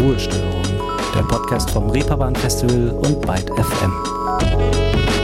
Ruhestörung, der Podcast vom Reeperbahn Festival und Byte FM.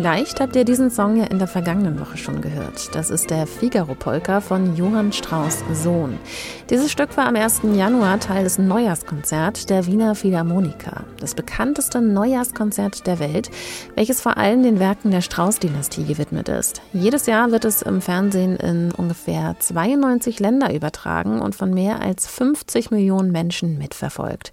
Vielleicht habt ihr diesen Song ja in der vergangenen Woche schon gehört. Das ist der Figaro-Polka von Johann Strauss Sohn. Dieses Stück war am 1. Januar Teil des Neujahrskonzerts der Wiener Philharmoniker, das bekannteste Neujahrskonzert der Welt, welches vor allem den Werken der Strauss-Dynastie gewidmet ist. Jedes Jahr wird es im Fernsehen in ungefähr 92 Länder übertragen und von mehr als 50 Millionen Menschen mitverfolgt.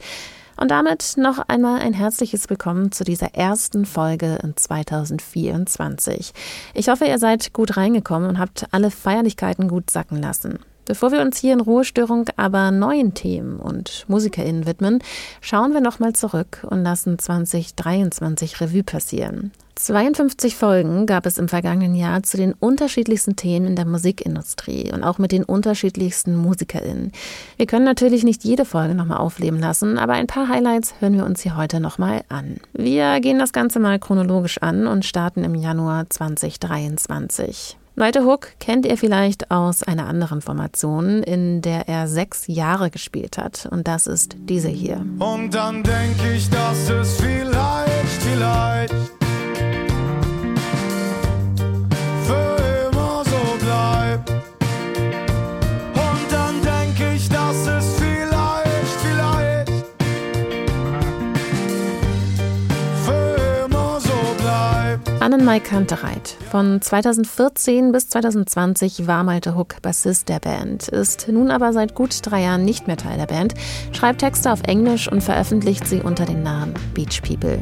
Und damit noch einmal ein herzliches Willkommen zu dieser ersten Folge in 2024. Ich hoffe, ihr seid gut reingekommen und habt alle Feierlichkeiten gut sacken lassen. Bevor wir uns hier in Ruhestörung aber neuen Themen und MusikerInnen widmen, schauen wir nochmal zurück und lassen 2023 Revue passieren. 52 Folgen gab es im vergangenen Jahr zu den unterschiedlichsten Themen in der Musikindustrie und auch mit den unterschiedlichsten MusikerInnen. Wir können natürlich nicht jede Folge nochmal aufleben lassen, aber ein paar Highlights hören wir uns hier heute nochmal an. Wir gehen das Ganze mal chronologisch an und starten im Januar 2023. Malte Hook kennt ihr vielleicht aus einer anderen Formation, in der er sechs Jahre gespielt hat. Und das ist diese hier. Und dann denke ich, dass es vielleicht, vielleicht Annenmai Kantereit. Von 2014 bis 2020 war Malte Hook Bassist der Band, ist nun aber seit gut drei Jahren nicht mehr Teil der Band, schreibt Texte auf Englisch und veröffentlicht sie unter dem Namen Beach People.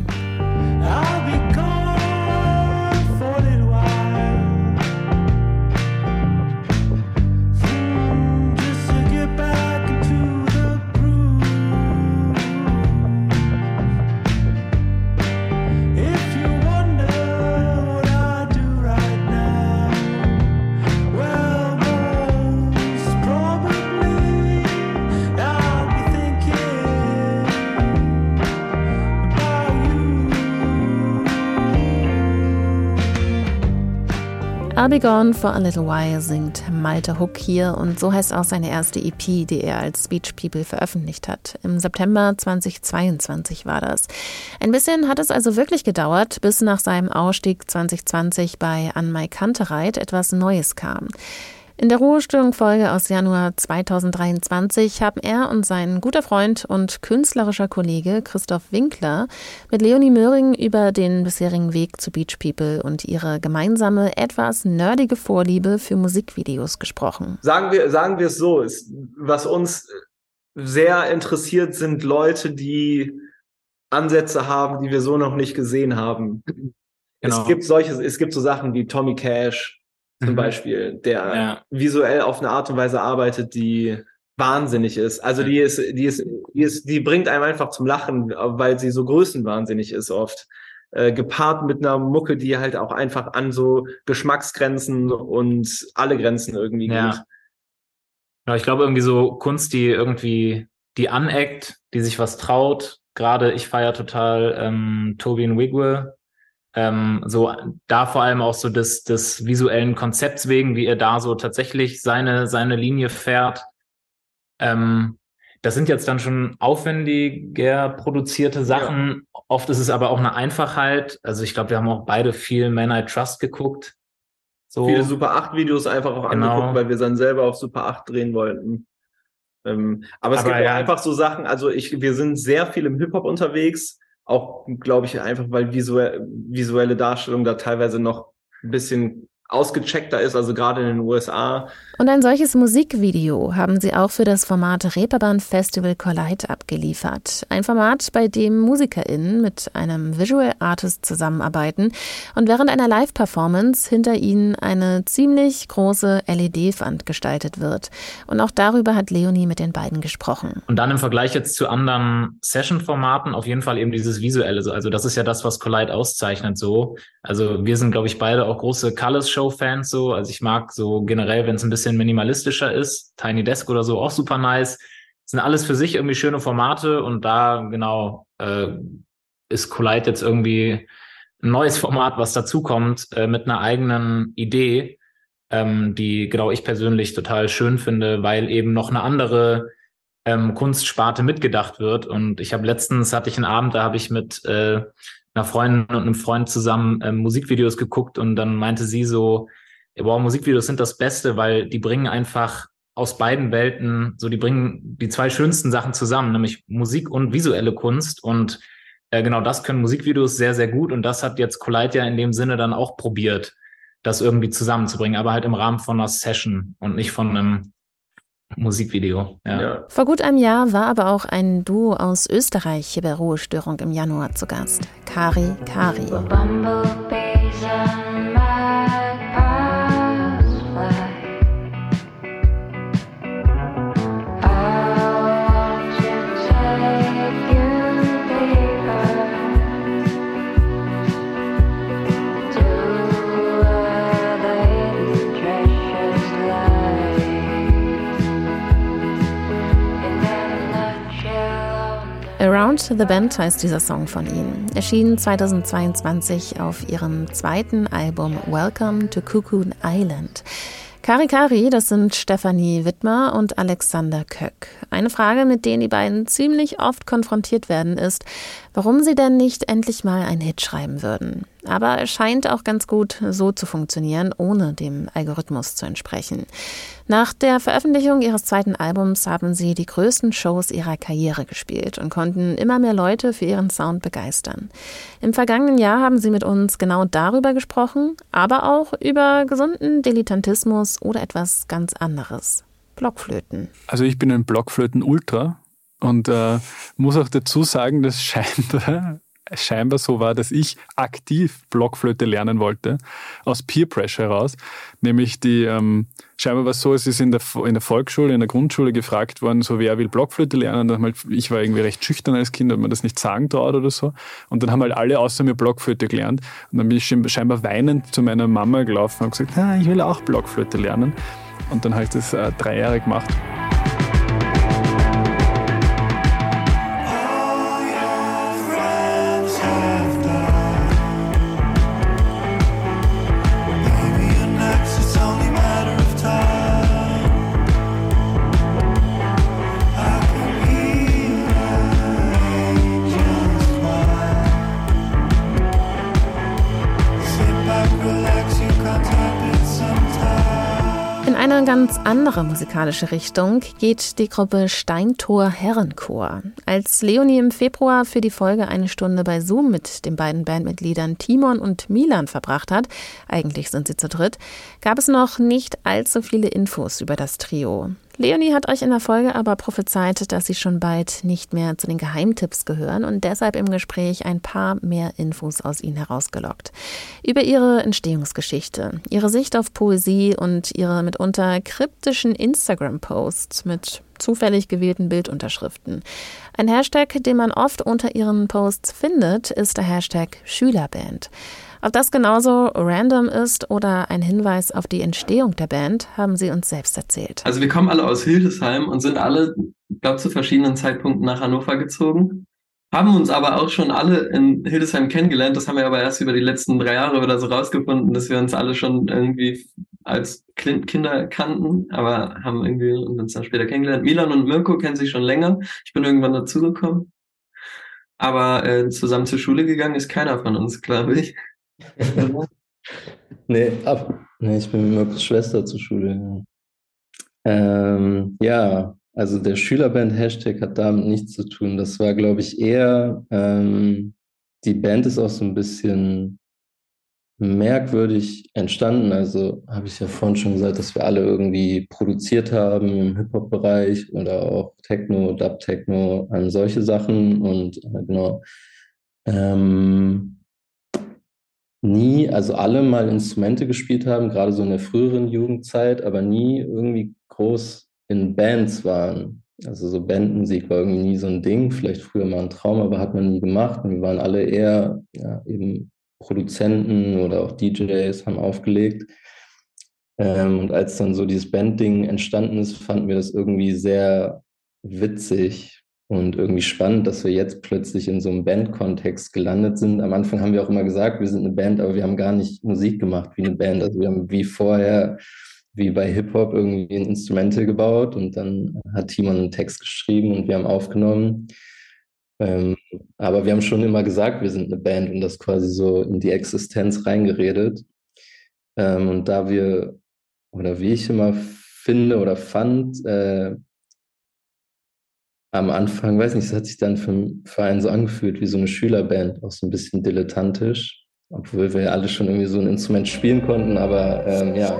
I'll Be Gone for a Little While singt Malte Hook hier und so heißt auch seine erste EP, die er als Speech People veröffentlicht hat. Im September 2022 war das. Ein bisschen hat es also wirklich gedauert, bis nach seinem Ausstieg 2020 bei An My Kantereit etwas Neues kam. In der Ruhestörung-Folge aus Januar 2023 haben er und sein guter Freund und künstlerischer Kollege Christoph Winkler mit Leonie Möhring über den bisherigen Weg zu Beach People und ihre gemeinsame, etwas nerdige Vorliebe für Musikvideos gesprochen. Sagen wir, sagen wir es so, ist, was uns sehr interessiert, sind Leute, die Ansätze haben, die wir so noch nicht gesehen haben. Genau. Es gibt solche, es gibt so Sachen wie Tommy Cash, zum mhm. Beispiel, der ja. visuell auf eine Art und Weise arbeitet, die wahnsinnig ist. Also die ist, die ist, die ist, die bringt einem einfach zum Lachen, weil sie so größenwahnsinnig ist oft. Äh, gepaart mit einer Mucke, die halt auch einfach an so Geschmacksgrenzen und alle Grenzen irgendwie ja. geht. Ja, ich glaube irgendwie so Kunst, die irgendwie, die aneckt, die sich was traut. Gerade ich feiere total ähm, Tobin Wigwe, ähm, so da vor allem auch so des, des visuellen Konzepts wegen, wie er da so tatsächlich seine, seine Linie fährt. Ähm, das sind jetzt dann schon aufwendiger produzierte Sachen. Ja. Oft ist es aber auch eine Einfachheit. Also ich glaube, wir haben auch beide viel Man I Trust geguckt. So. Viele Super 8 Videos einfach auch genau. angeguckt, weil wir dann selber auf Super 8 drehen wollten. Ähm, aber es aber gibt ja. einfach so Sachen, also ich, wir sind sehr viel im Hip-Hop unterwegs auch, glaube ich, einfach, weil visuell, visuelle Darstellung da teilweise noch ein bisschen ausgecheckter ist, also gerade in den USA. Und ein solches Musikvideo haben sie auch für das Format Reeperbahn Festival Collide abgeliefert. Ein Format, bei dem MusikerInnen mit einem Visual Artist zusammenarbeiten und während einer Live-Performance hinter ihnen eine ziemlich große LED-Wand gestaltet wird. Und auch darüber hat Leonie mit den beiden gesprochen. Und dann im Vergleich jetzt zu anderen Session-Formaten auf jeden Fall eben dieses Visuelle. Also das ist ja das, was Collide auszeichnet so. Also wir sind, glaube ich, beide auch große Colors Show-Fans so. Also ich mag so generell, wenn es ein bisschen minimalistischer ist. Tiny Desk oder so auch super nice. Das sind alles für sich irgendwie schöne Formate und da genau äh, ist Collide jetzt irgendwie ein neues Format, was dazukommt äh, mit einer eigenen Idee, ähm, die genau ich persönlich total schön finde, weil eben noch eine andere ähm, Kunstsparte mitgedacht wird. Und ich habe letztens hatte ich einen Abend, da habe ich mit äh, einer Freundin und einem Freund zusammen ähm, Musikvideos geguckt und dann meinte sie so, wow, Musikvideos sind das Beste, weil die bringen einfach aus beiden Welten, so die bringen die zwei schönsten Sachen zusammen, nämlich Musik und visuelle Kunst. Und äh, genau das können Musikvideos sehr, sehr gut. Und das hat jetzt Collide ja in dem Sinne dann auch probiert, das irgendwie zusammenzubringen, aber halt im Rahmen von einer Session und nicht von einem Musikvideo. Ja. ja. Vor gut einem Jahr war aber auch ein Duo aus Österreich hier bei Ruhestörung im Januar zu Gast. Kari Kari. Around the Bend heißt dieser Song von ihnen. Erschien 2022 auf ihrem zweiten Album Welcome to Cocoon Island. Kari Kari, das sind Stefanie Wittmer und Alexander Köck. Eine Frage, mit denen die beiden ziemlich oft konfrontiert werden, ist, warum sie denn nicht endlich mal einen Hit schreiben würden. Aber es scheint auch ganz gut so zu funktionieren, ohne dem Algorithmus zu entsprechen. Nach der Veröffentlichung ihres zweiten Albums haben sie die größten Shows ihrer Karriere gespielt und konnten immer mehr Leute für ihren Sound begeistern. Im vergangenen Jahr haben sie mit uns genau darüber gesprochen, aber auch über gesunden Dilettantismus oder etwas ganz anderes. Blockflöten. Also ich bin ein Blockflöten-Ultra und äh, muss auch dazu sagen, dass scheinbar, scheinbar so war, dass ich aktiv Blockflöte lernen wollte, aus Peer Pressure heraus. Nämlich die, ähm, scheinbar war es so, es ist in der, in der Volksschule, in der Grundschule gefragt worden, so wer will Blockflöte lernen. Dann halt, ich war irgendwie recht schüchtern als Kind, hat man das nicht sagen traut oder so. Und dann haben halt alle außer mir Blockflöte gelernt. Und dann bin ich scheinbar weinend zu meiner Mama gelaufen und gesagt, ah, ich will auch Blockflöte lernen. Und dann habe ich das äh, drei Jahre gemacht. Ganz andere musikalische Richtung geht die Gruppe Steintor Herrenchor. Als Leonie im Februar für die Folge eine Stunde bei Zoom mit den beiden Bandmitgliedern Timon und Milan verbracht hat, eigentlich sind sie zu dritt, gab es noch nicht allzu viele Infos über das Trio. Leonie hat euch in der Folge aber prophezeit, dass sie schon bald nicht mehr zu den Geheimtipps gehören und deshalb im Gespräch ein paar mehr Infos aus ihnen herausgelockt. Über ihre Entstehungsgeschichte, ihre Sicht auf Poesie und ihre mitunter kryptischen Instagram-Posts mit zufällig gewählten Bildunterschriften. Ein Hashtag, den man oft unter ihren Posts findet, ist der Hashtag Schülerband. Ob das genauso random ist oder ein Hinweis auf die Entstehung der Band, haben sie uns selbst erzählt. Also wir kommen alle aus Hildesheim und sind alle, glaube zu verschiedenen Zeitpunkten nach Hannover gezogen. Haben uns aber auch schon alle in Hildesheim kennengelernt. Das haben wir aber erst über die letzten drei Jahre oder so rausgefunden, dass wir uns alle schon irgendwie als Kinder kannten, aber haben irgendwie uns dann später kennengelernt. Milan und Mirko kennen sich schon länger. Ich bin irgendwann dazugekommen. Aber äh, zusammen zur Schule gegangen ist keiner von uns, glaube ich. nee, ab. Nee, ich bin mit Mirkos Schwester zur Schule. Ähm, ja, also der Schülerband-Hashtag hat damit nichts zu tun. Das war, glaube ich, eher, ähm, die Band ist auch so ein bisschen merkwürdig entstanden. Also habe ich ja vorhin schon gesagt, dass wir alle irgendwie produziert haben im Hip-Hop-Bereich oder auch Techno, Dub-Techno, an solche Sachen und äh, genau. Ähm, nie, also alle mal Instrumente gespielt haben, gerade so in der früheren Jugendzeit, aber nie irgendwie groß in Bands waren. Also so Bandmusik war irgendwie nie so ein Ding, vielleicht früher mal ein Traum, aber hat man nie gemacht. Und wir waren alle eher ja, eben Produzenten oder auch DJs haben aufgelegt. Ähm, und als dann so dieses Bandding entstanden ist, fanden wir das irgendwie sehr witzig und irgendwie spannend, dass wir jetzt plötzlich in so einem Bandkontext gelandet sind. Am Anfang haben wir auch immer gesagt, wir sind eine Band, aber wir haben gar nicht Musik gemacht wie eine Band. Also wir haben wie vorher, wie bei Hip-Hop, irgendwie ein Instrumente gebaut und dann hat Timon einen Text geschrieben und wir haben aufgenommen. Ähm, aber wir haben schon immer gesagt, wir sind eine Band und das quasi so in die Existenz reingeredet. Ähm, und da wir, oder wie ich immer finde oder fand, äh, am Anfang, weiß nicht, es hat sich dann für, für einen so angefühlt wie so eine Schülerband, auch so ein bisschen dilettantisch, obwohl wir alle schon irgendwie so ein Instrument spielen konnten, aber ähm, ja.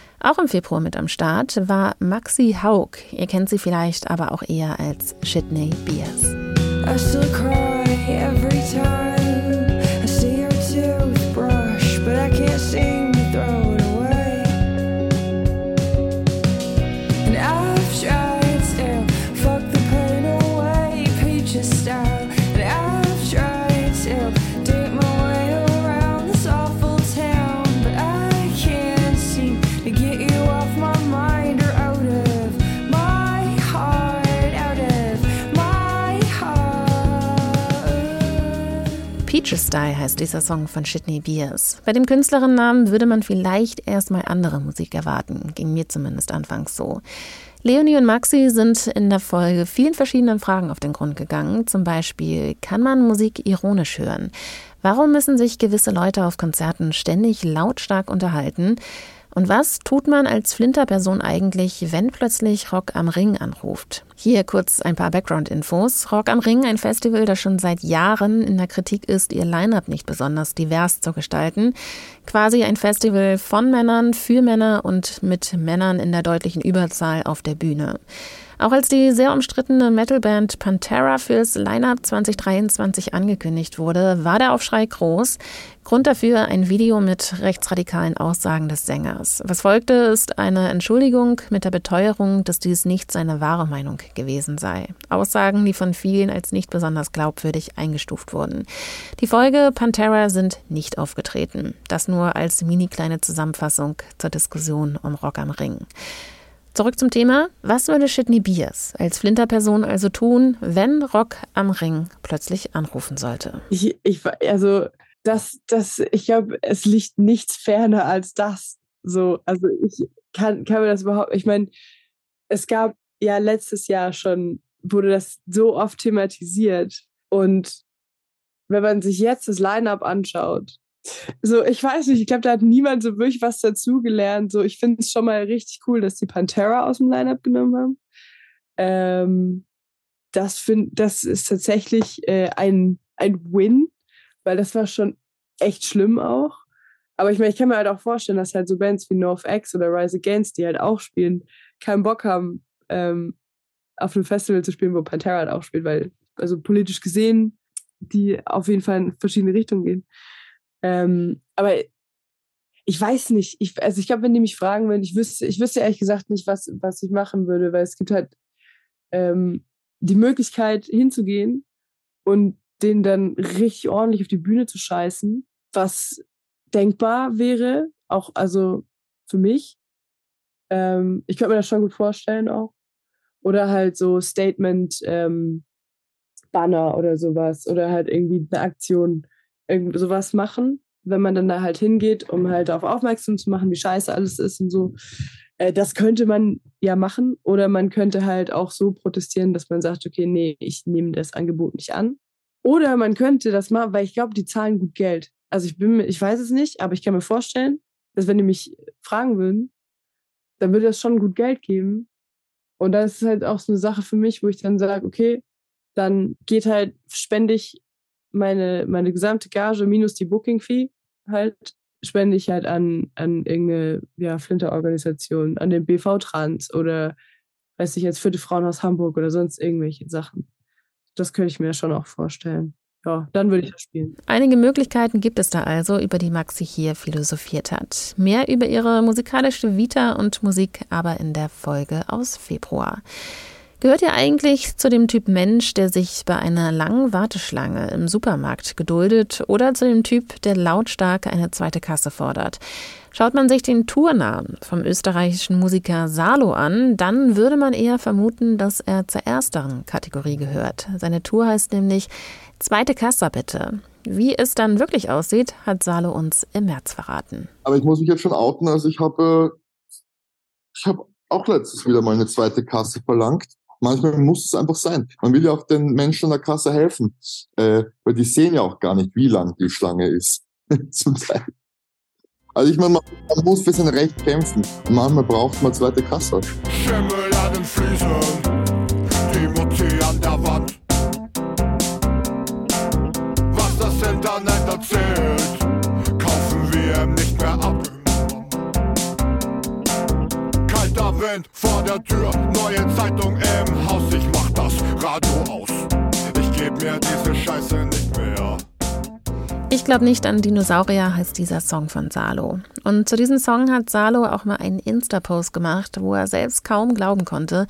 Auch im Februar mit am Start war Maxi Haug. Ihr kennt sie vielleicht aber auch eher als Shitney Beers. Peaches Style heißt dieser Song von Shitney Beers. Bei dem Künstlerinnennamen würde man vielleicht erstmal andere Musik erwarten, ging mir zumindest anfangs so. Leonie und Maxi sind in der Folge vielen verschiedenen Fragen auf den Grund gegangen. Zum Beispiel, kann man Musik ironisch hören? Warum müssen sich gewisse Leute auf Konzerten ständig lautstark unterhalten? Und was tut man als Flinterperson eigentlich, wenn plötzlich Rock am Ring anruft? Hier kurz ein paar Background-Infos. Rock am Ring, ein Festival, das schon seit Jahren in der Kritik ist, ihr Line-up nicht besonders divers zu gestalten. Quasi ein Festival von Männern, für Männer und mit Männern in der deutlichen Überzahl auf der Bühne. Auch als die sehr umstrittene Metalband Pantera fürs Lineup 2023 angekündigt wurde, war der Aufschrei groß. Grund dafür ein Video mit rechtsradikalen Aussagen des Sängers. Was folgte, ist eine Entschuldigung mit der Beteuerung, dass dies nicht seine wahre Meinung gewesen sei. Aussagen, die von vielen als nicht besonders glaubwürdig eingestuft wurden. Die Folge Pantera sind nicht aufgetreten. Das nur als mini kleine Zusammenfassung zur Diskussion um Rock am Ring. Zurück zum Thema. Was würde Shitney Beers als Flinterperson also tun, wenn Rock am Ring plötzlich anrufen sollte? Ich, ich also das, das, ich glaube, es liegt nichts ferner als das. So, also ich kann, kann mir das überhaupt, ich meine, es gab ja letztes Jahr schon, wurde das so oft thematisiert. Und wenn man sich jetzt das Line-up anschaut, so, ich weiß nicht, ich glaube, da hat niemand so wirklich was dazugelernt. So, ich finde es schon mal richtig cool, dass die Pantera aus dem Lineup genommen haben. Ähm, das, find, das ist tatsächlich äh, ein, ein Win, weil das war schon echt schlimm auch. Aber ich meine, ich kann mir halt auch vorstellen, dass halt so Bands wie NorthX oder Rise Against, die halt auch spielen, keinen Bock haben, ähm, auf einem Festival zu spielen, wo Pantera halt auch spielt, weil, also politisch gesehen, die auf jeden Fall in verschiedene Richtungen gehen. Ähm, aber ich weiß nicht. Ich, also ich glaube, wenn die mich fragen würden, ich wüsste, ich wüsste ehrlich gesagt nicht, was, was ich machen würde, weil es gibt halt ähm, die Möglichkeit hinzugehen und den dann richtig ordentlich auf die Bühne zu scheißen, was denkbar wäre, auch also für mich. Ähm, ich könnte mir das schon gut vorstellen auch. Oder halt so Statement ähm, Banner oder sowas oder halt irgendwie eine Aktion, irgend sowas machen, wenn man dann da halt hingeht, um halt darauf aufmerksam zu machen, wie scheiße alles ist und so. Äh, das könnte man ja machen oder man könnte halt auch so protestieren, dass man sagt, okay, nee, ich nehme das Angebot nicht an. Oder man könnte das machen, weil ich glaube, die zahlen gut Geld. Also ich bin, ich weiß es nicht, aber ich kann mir vorstellen, dass wenn die mich fragen würden, dann würde das schon gut Geld geben. Und das ist halt auch so eine Sache für mich, wo ich dann sage, okay, dann geht halt, spende ich meine, meine gesamte Gage minus die Booking-Fee halt, spende ich halt an, an irgendeine ja, Flinter-Organisation, an den BV Trans oder weiß ich jetzt, Vierte Frauenhaus Hamburg oder sonst irgendwelche Sachen. Das könnte ich mir schon auch vorstellen. Ja, dann würde ich das spielen. Einige Möglichkeiten gibt es da also, über die Maxi hier philosophiert hat. Mehr über ihre musikalische Vita und Musik aber in der Folge aus Februar. Gehört ihr eigentlich zu dem Typ Mensch, der sich bei einer langen Warteschlange im Supermarkt geduldet oder zu dem Typ, der lautstark eine zweite Kasse fordert? Schaut man sich den Tournamen vom österreichischen Musiker Salo an, dann würde man eher vermuten, dass er zur ersteren Kategorie gehört. Seine Tour heißt nämlich Zweite Kasse bitte. Wie es dann wirklich aussieht, hat Salo uns im März verraten. Aber ich muss mich jetzt schon outen, also ich habe, ich habe auch letztes wieder mal eine zweite Kasse verlangt Manchmal muss es einfach sein. Man will ja auch den Menschen an der Kasse helfen, äh, weil die sehen ja auch gar nicht, wie lang die Schlange ist. Zum Teil. Also ich meine, man, muss für sein Recht kämpfen. Manchmal braucht man zweite Kasse. Schimmel an den Füßen, die Mutti an der Wand. Was das Internet erzählt, Wind vor der Tür, neue Zeitung im Haus, ich mach das Radio aus. Ich geb mir diese Scheiße nicht mehr. Ich glaube nicht an Dinosaurier heißt dieser Song von Salo. Und zu diesem Song hat Salo auch mal einen Insta-Post gemacht, wo er selbst kaum glauben konnte,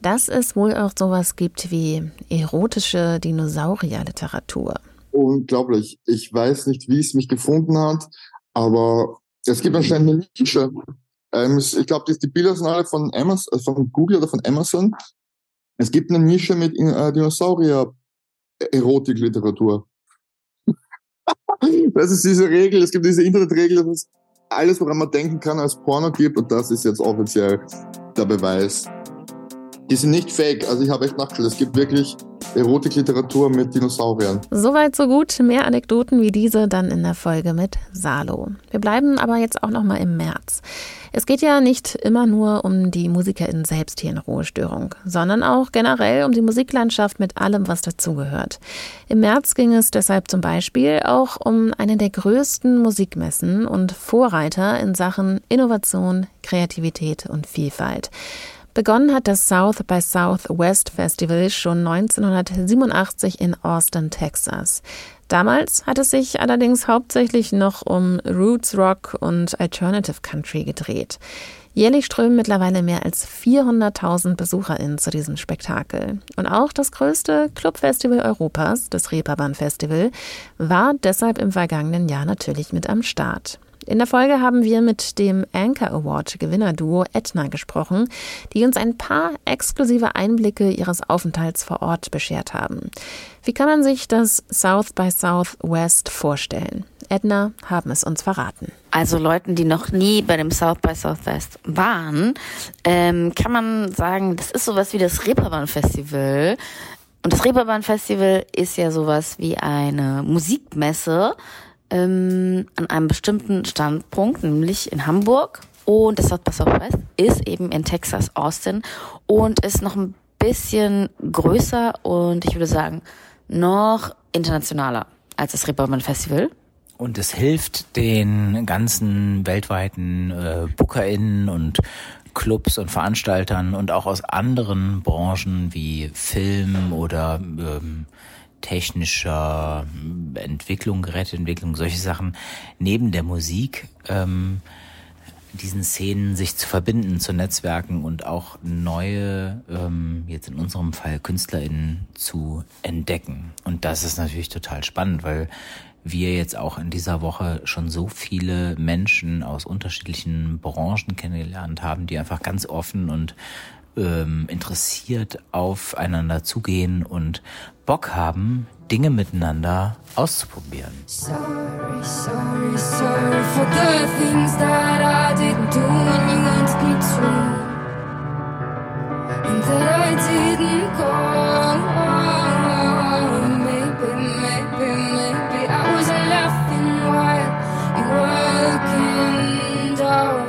dass es wohl auch sowas gibt wie erotische Dinosaurierliteratur. Unglaublich. Ich weiß nicht, wie es mich gefunden hat, aber es gibt anscheinend eine Nische ähm, ich glaube, die, die Bilder sind alle von Amazon, äh, von Google oder von Amazon. Es gibt eine Nische mit äh, Dinosaurier-Erotik-Literatur. das ist diese Regel, es gibt diese Internetregel, dass es alles, woran man denken kann, als Porno gibt und das ist jetzt offiziell der Beweis. Die sind nicht fake, also ich habe echt nachgeschaut, es gibt wirklich Erotikliteratur mit Dinosauriern. Soweit so gut. Mehr Anekdoten wie diese dann in der Folge mit Salo. Wir bleiben aber jetzt auch noch mal im März. Es geht ja nicht immer nur um die MusikerInnen selbst hier in Ruhestörung, sondern auch generell um die Musiklandschaft mit allem, was dazugehört. Im März ging es deshalb zum Beispiel auch um eine der größten Musikmessen und Vorreiter in Sachen Innovation, Kreativität und Vielfalt. Begonnen hat das South by Southwest Festival schon 1987 in Austin, Texas. Damals hat es sich allerdings hauptsächlich noch um Roots Rock und Alternative Country gedreht. Jährlich strömen mittlerweile mehr als 400.000 BesucherInnen zu diesem Spektakel. Und auch das größte Clubfestival Europas, das Reeperbahn Festival, war deshalb im vergangenen Jahr natürlich mit am Start. In der Folge haben wir mit dem Anchor Award Gewinnerduo Etna gesprochen, die uns ein paar exklusive Einblicke ihres Aufenthalts vor Ort beschert haben. Wie kann man sich das South by Southwest vorstellen? Edna haben es uns verraten. Also Leuten, die noch nie bei dem South by Southwest waren, ähm, kann man sagen, das ist sowas wie das Reeperbahn Festival. Und das Reeperbahn Festival ist ja sowas wie eine Musikmesse, ähm, an einem bestimmten Standpunkt, nämlich in Hamburg. Und das South Southwest ist eben in Texas, Austin und ist noch ein bisschen größer und ich würde sagen noch internationaler als das Reeperbahn Festival. Und es hilft den ganzen weltweiten äh, BookerInnen und Clubs und Veranstaltern und auch aus anderen Branchen wie Film oder ähm, technischer Entwicklung, Geräteentwicklung, solche Sachen neben der Musik ähm, diesen Szenen sich zu verbinden, zu Netzwerken und auch neue, ähm, jetzt in unserem Fall KünstlerInnen zu entdecken. Und das ist natürlich total spannend, weil wir jetzt auch in dieser Woche schon so viele Menschen aus unterschiedlichen Branchen kennengelernt haben, die einfach ganz offen und ähm, interessiert aufeinander zugehen und Bock haben, Dinge miteinander auszuprobieren. Sorry, sorry, sorry for the things that I didn't do. And that I didn't call. Maybe, maybe, maybe I was laughing while you were looking down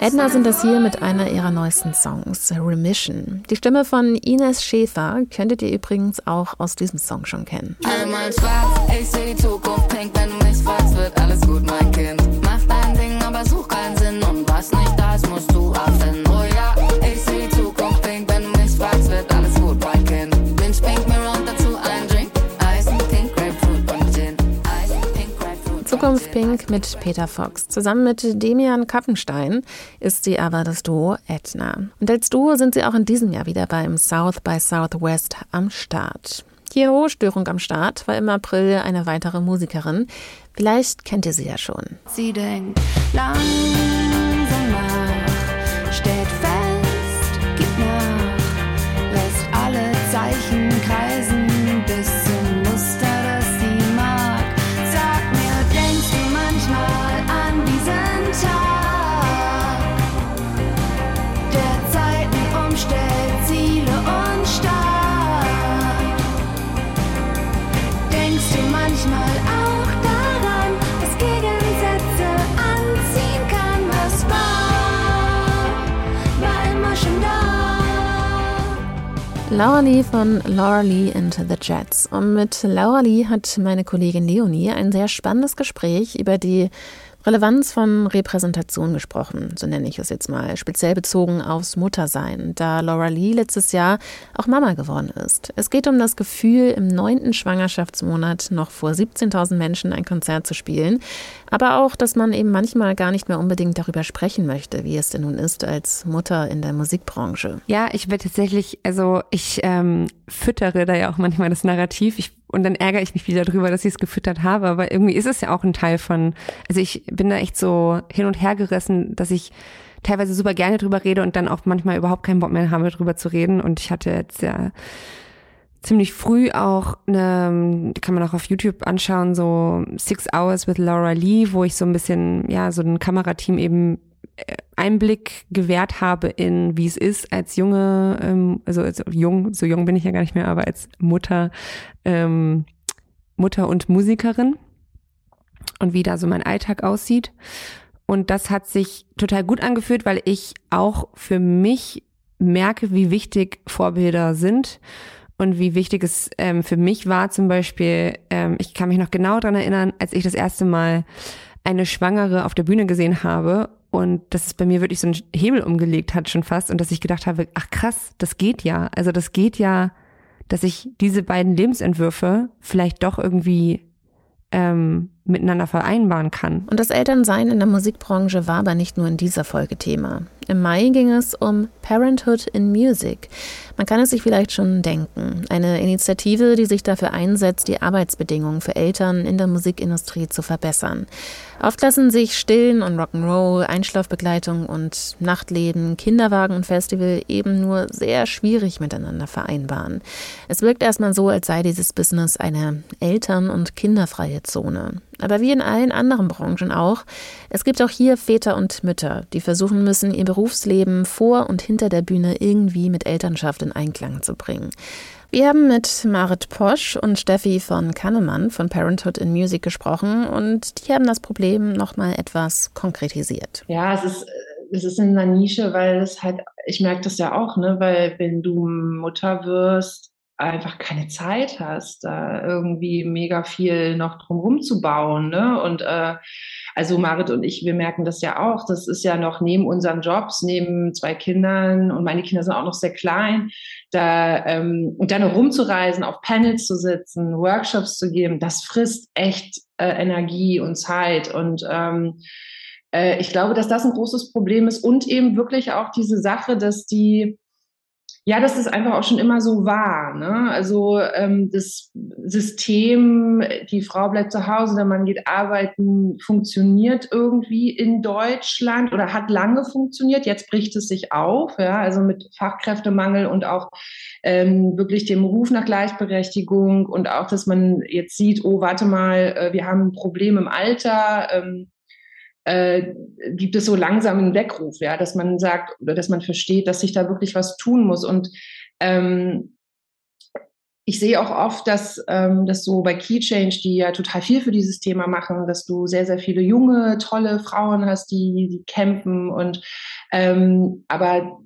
Edna sind das hier mit einer ihrer neuesten Songs, Remission. Die Stimme von Ines Schäfer könntet ihr übrigens auch aus diesem Song schon kennen. Einmal schwarz, ich sehe die Zukunft pink, wenn du mich fragst, wird alles gut, mein Kind. Zukunft Pink mit Peter Fox. Zusammen mit Demian Kappenstein ist sie aber das Duo Edna. Und als Duo sind sie auch in diesem Jahr wieder beim South by Southwest am Start. Hier Störung am Start war im April eine weitere Musikerin. Vielleicht kennt ihr sie ja schon. Sie denkt langsam Laura Lee von Laura Lee and the Jets. Und mit Laura Lee hat meine Kollegin Leonie ein sehr spannendes Gespräch über die Relevanz von Repräsentation gesprochen, so nenne ich es jetzt mal, speziell bezogen aufs Muttersein, da Laura Lee letztes Jahr auch Mama geworden ist. Es geht um das Gefühl, im neunten Schwangerschaftsmonat noch vor 17.000 Menschen ein Konzert zu spielen, aber auch, dass man eben manchmal gar nicht mehr unbedingt darüber sprechen möchte, wie es denn nun ist als Mutter in der Musikbranche. Ja, ich werde tatsächlich, also ich ähm, füttere da ja auch manchmal das Narrativ. Ich und dann ärgere ich mich wieder darüber, dass ich es gefüttert habe. Aber irgendwie ist es ja auch ein Teil von, also ich bin da echt so hin und her gerissen, dass ich teilweise super gerne drüber rede und dann auch manchmal überhaupt keinen Bock mehr habe, drüber zu reden. Und ich hatte jetzt ja ziemlich früh auch eine, kann man auch auf YouTube anschauen, so Six Hours with Laura Lee, wo ich so ein bisschen, ja, so ein Kamerateam eben Einblick gewährt habe in, wie es ist als junge, ähm, also, also jung, so jung bin ich ja gar nicht mehr, aber als Mutter, ähm, Mutter und Musikerin und wie da so mein Alltag aussieht. Und das hat sich total gut angefühlt, weil ich auch für mich merke, wie wichtig Vorbilder sind und wie wichtig es ähm, für mich war zum Beispiel, ähm, ich kann mich noch genau dran erinnern, als ich das erste Mal eine Schwangere auf der Bühne gesehen habe und dass es bei mir wirklich so einen Hebel umgelegt hat schon fast und dass ich gedacht habe, ach krass, das geht ja. Also das geht ja, dass ich diese beiden Lebensentwürfe vielleicht doch irgendwie ähm, miteinander vereinbaren kann. Und das Elternsein in der Musikbranche war aber nicht nur in dieser Folge Thema. Im Mai ging es um Parenthood in Music. Man kann es sich vielleicht schon denken. Eine Initiative, die sich dafür einsetzt, die Arbeitsbedingungen für Eltern in der Musikindustrie zu verbessern. Oft lassen sich Stillen und Rock'n'Roll, Einschlafbegleitung und Nachtleben, Kinderwagen und Festival eben nur sehr schwierig miteinander vereinbaren. Es wirkt erstmal so, als sei dieses Business eine eltern- und kinderfreie Zone. Aber wie in allen anderen Branchen auch, es gibt auch hier Väter und Mütter, die versuchen müssen, ihr Berufsleben vor und hinter der Bühne irgendwie mit Elternschaft in Einklang zu bringen. Wir haben mit Marit Posch und Steffi von Kannemann von Parenthood in Music gesprochen und die haben das Problem nochmal etwas konkretisiert. Ja, es ist, es ist in einer Nische, weil es halt, ich merke das ja auch, ne, weil wenn du Mutter wirst, einfach keine Zeit hast, da irgendwie mega viel noch drumherum zu bauen, ne? Und äh, Also Marit und ich, wir merken das ja auch. Das ist ja noch neben unseren Jobs, neben zwei Kindern und meine Kinder sind auch noch sehr klein. Da ähm, und dann rumzureisen, auf Panels zu sitzen, Workshops zu geben, das frisst echt äh, Energie und Zeit und ähm, äh, ich glaube, dass das ein großes Problem ist und eben wirklich auch diese Sache, dass die ja, dass es einfach auch schon immer so war. Ne? Also ähm, das System, die Frau bleibt zu Hause, der Mann geht arbeiten, funktioniert irgendwie in Deutschland oder hat lange funktioniert. Jetzt bricht es sich auf, ja, also mit Fachkräftemangel und auch ähm, wirklich dem Ruf nach Gleichberechtigung und auch, dass man jetzt sieht, oh, warte mal, äh, wir haben ein Problem im Alter. Ähm, äh, gibt es so langsam einen Weckruf, ja, dass man sagt oder dass man versteht, dass sich da wirklich was tun muss. Und ähm, ich sehe auch oft, dass, ähm, dass so bei Key Change, die ja total viel für dieses Thema machen, dass du sehr, sehr viele junge, tolle Frauen hast, die, die kämpfen und ähm, aber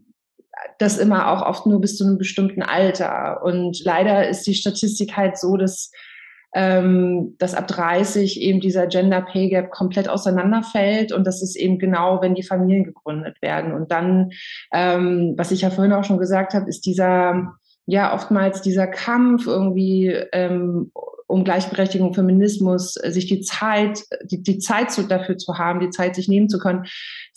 das immer auch oft nur bis zu einem bestimmten Alter. Und leider ist die Statistik halt so, dass ähm, dass ab 30 eben dieser Gender Pay Gap komplett auseinanderfällt und das ist eben genau, wenn die Familien gegründet werden. Und dann, ähm, was ich ja vorhin auch schon gesagt habe, ist dieser, ja, oftmals dieser Kampf irgendwie ähm, um Gleichberechtigung, Feminismus, sich die Zeit, die, die Zeit zu, dafür zu haben, die Zeit sich nehmen zu können,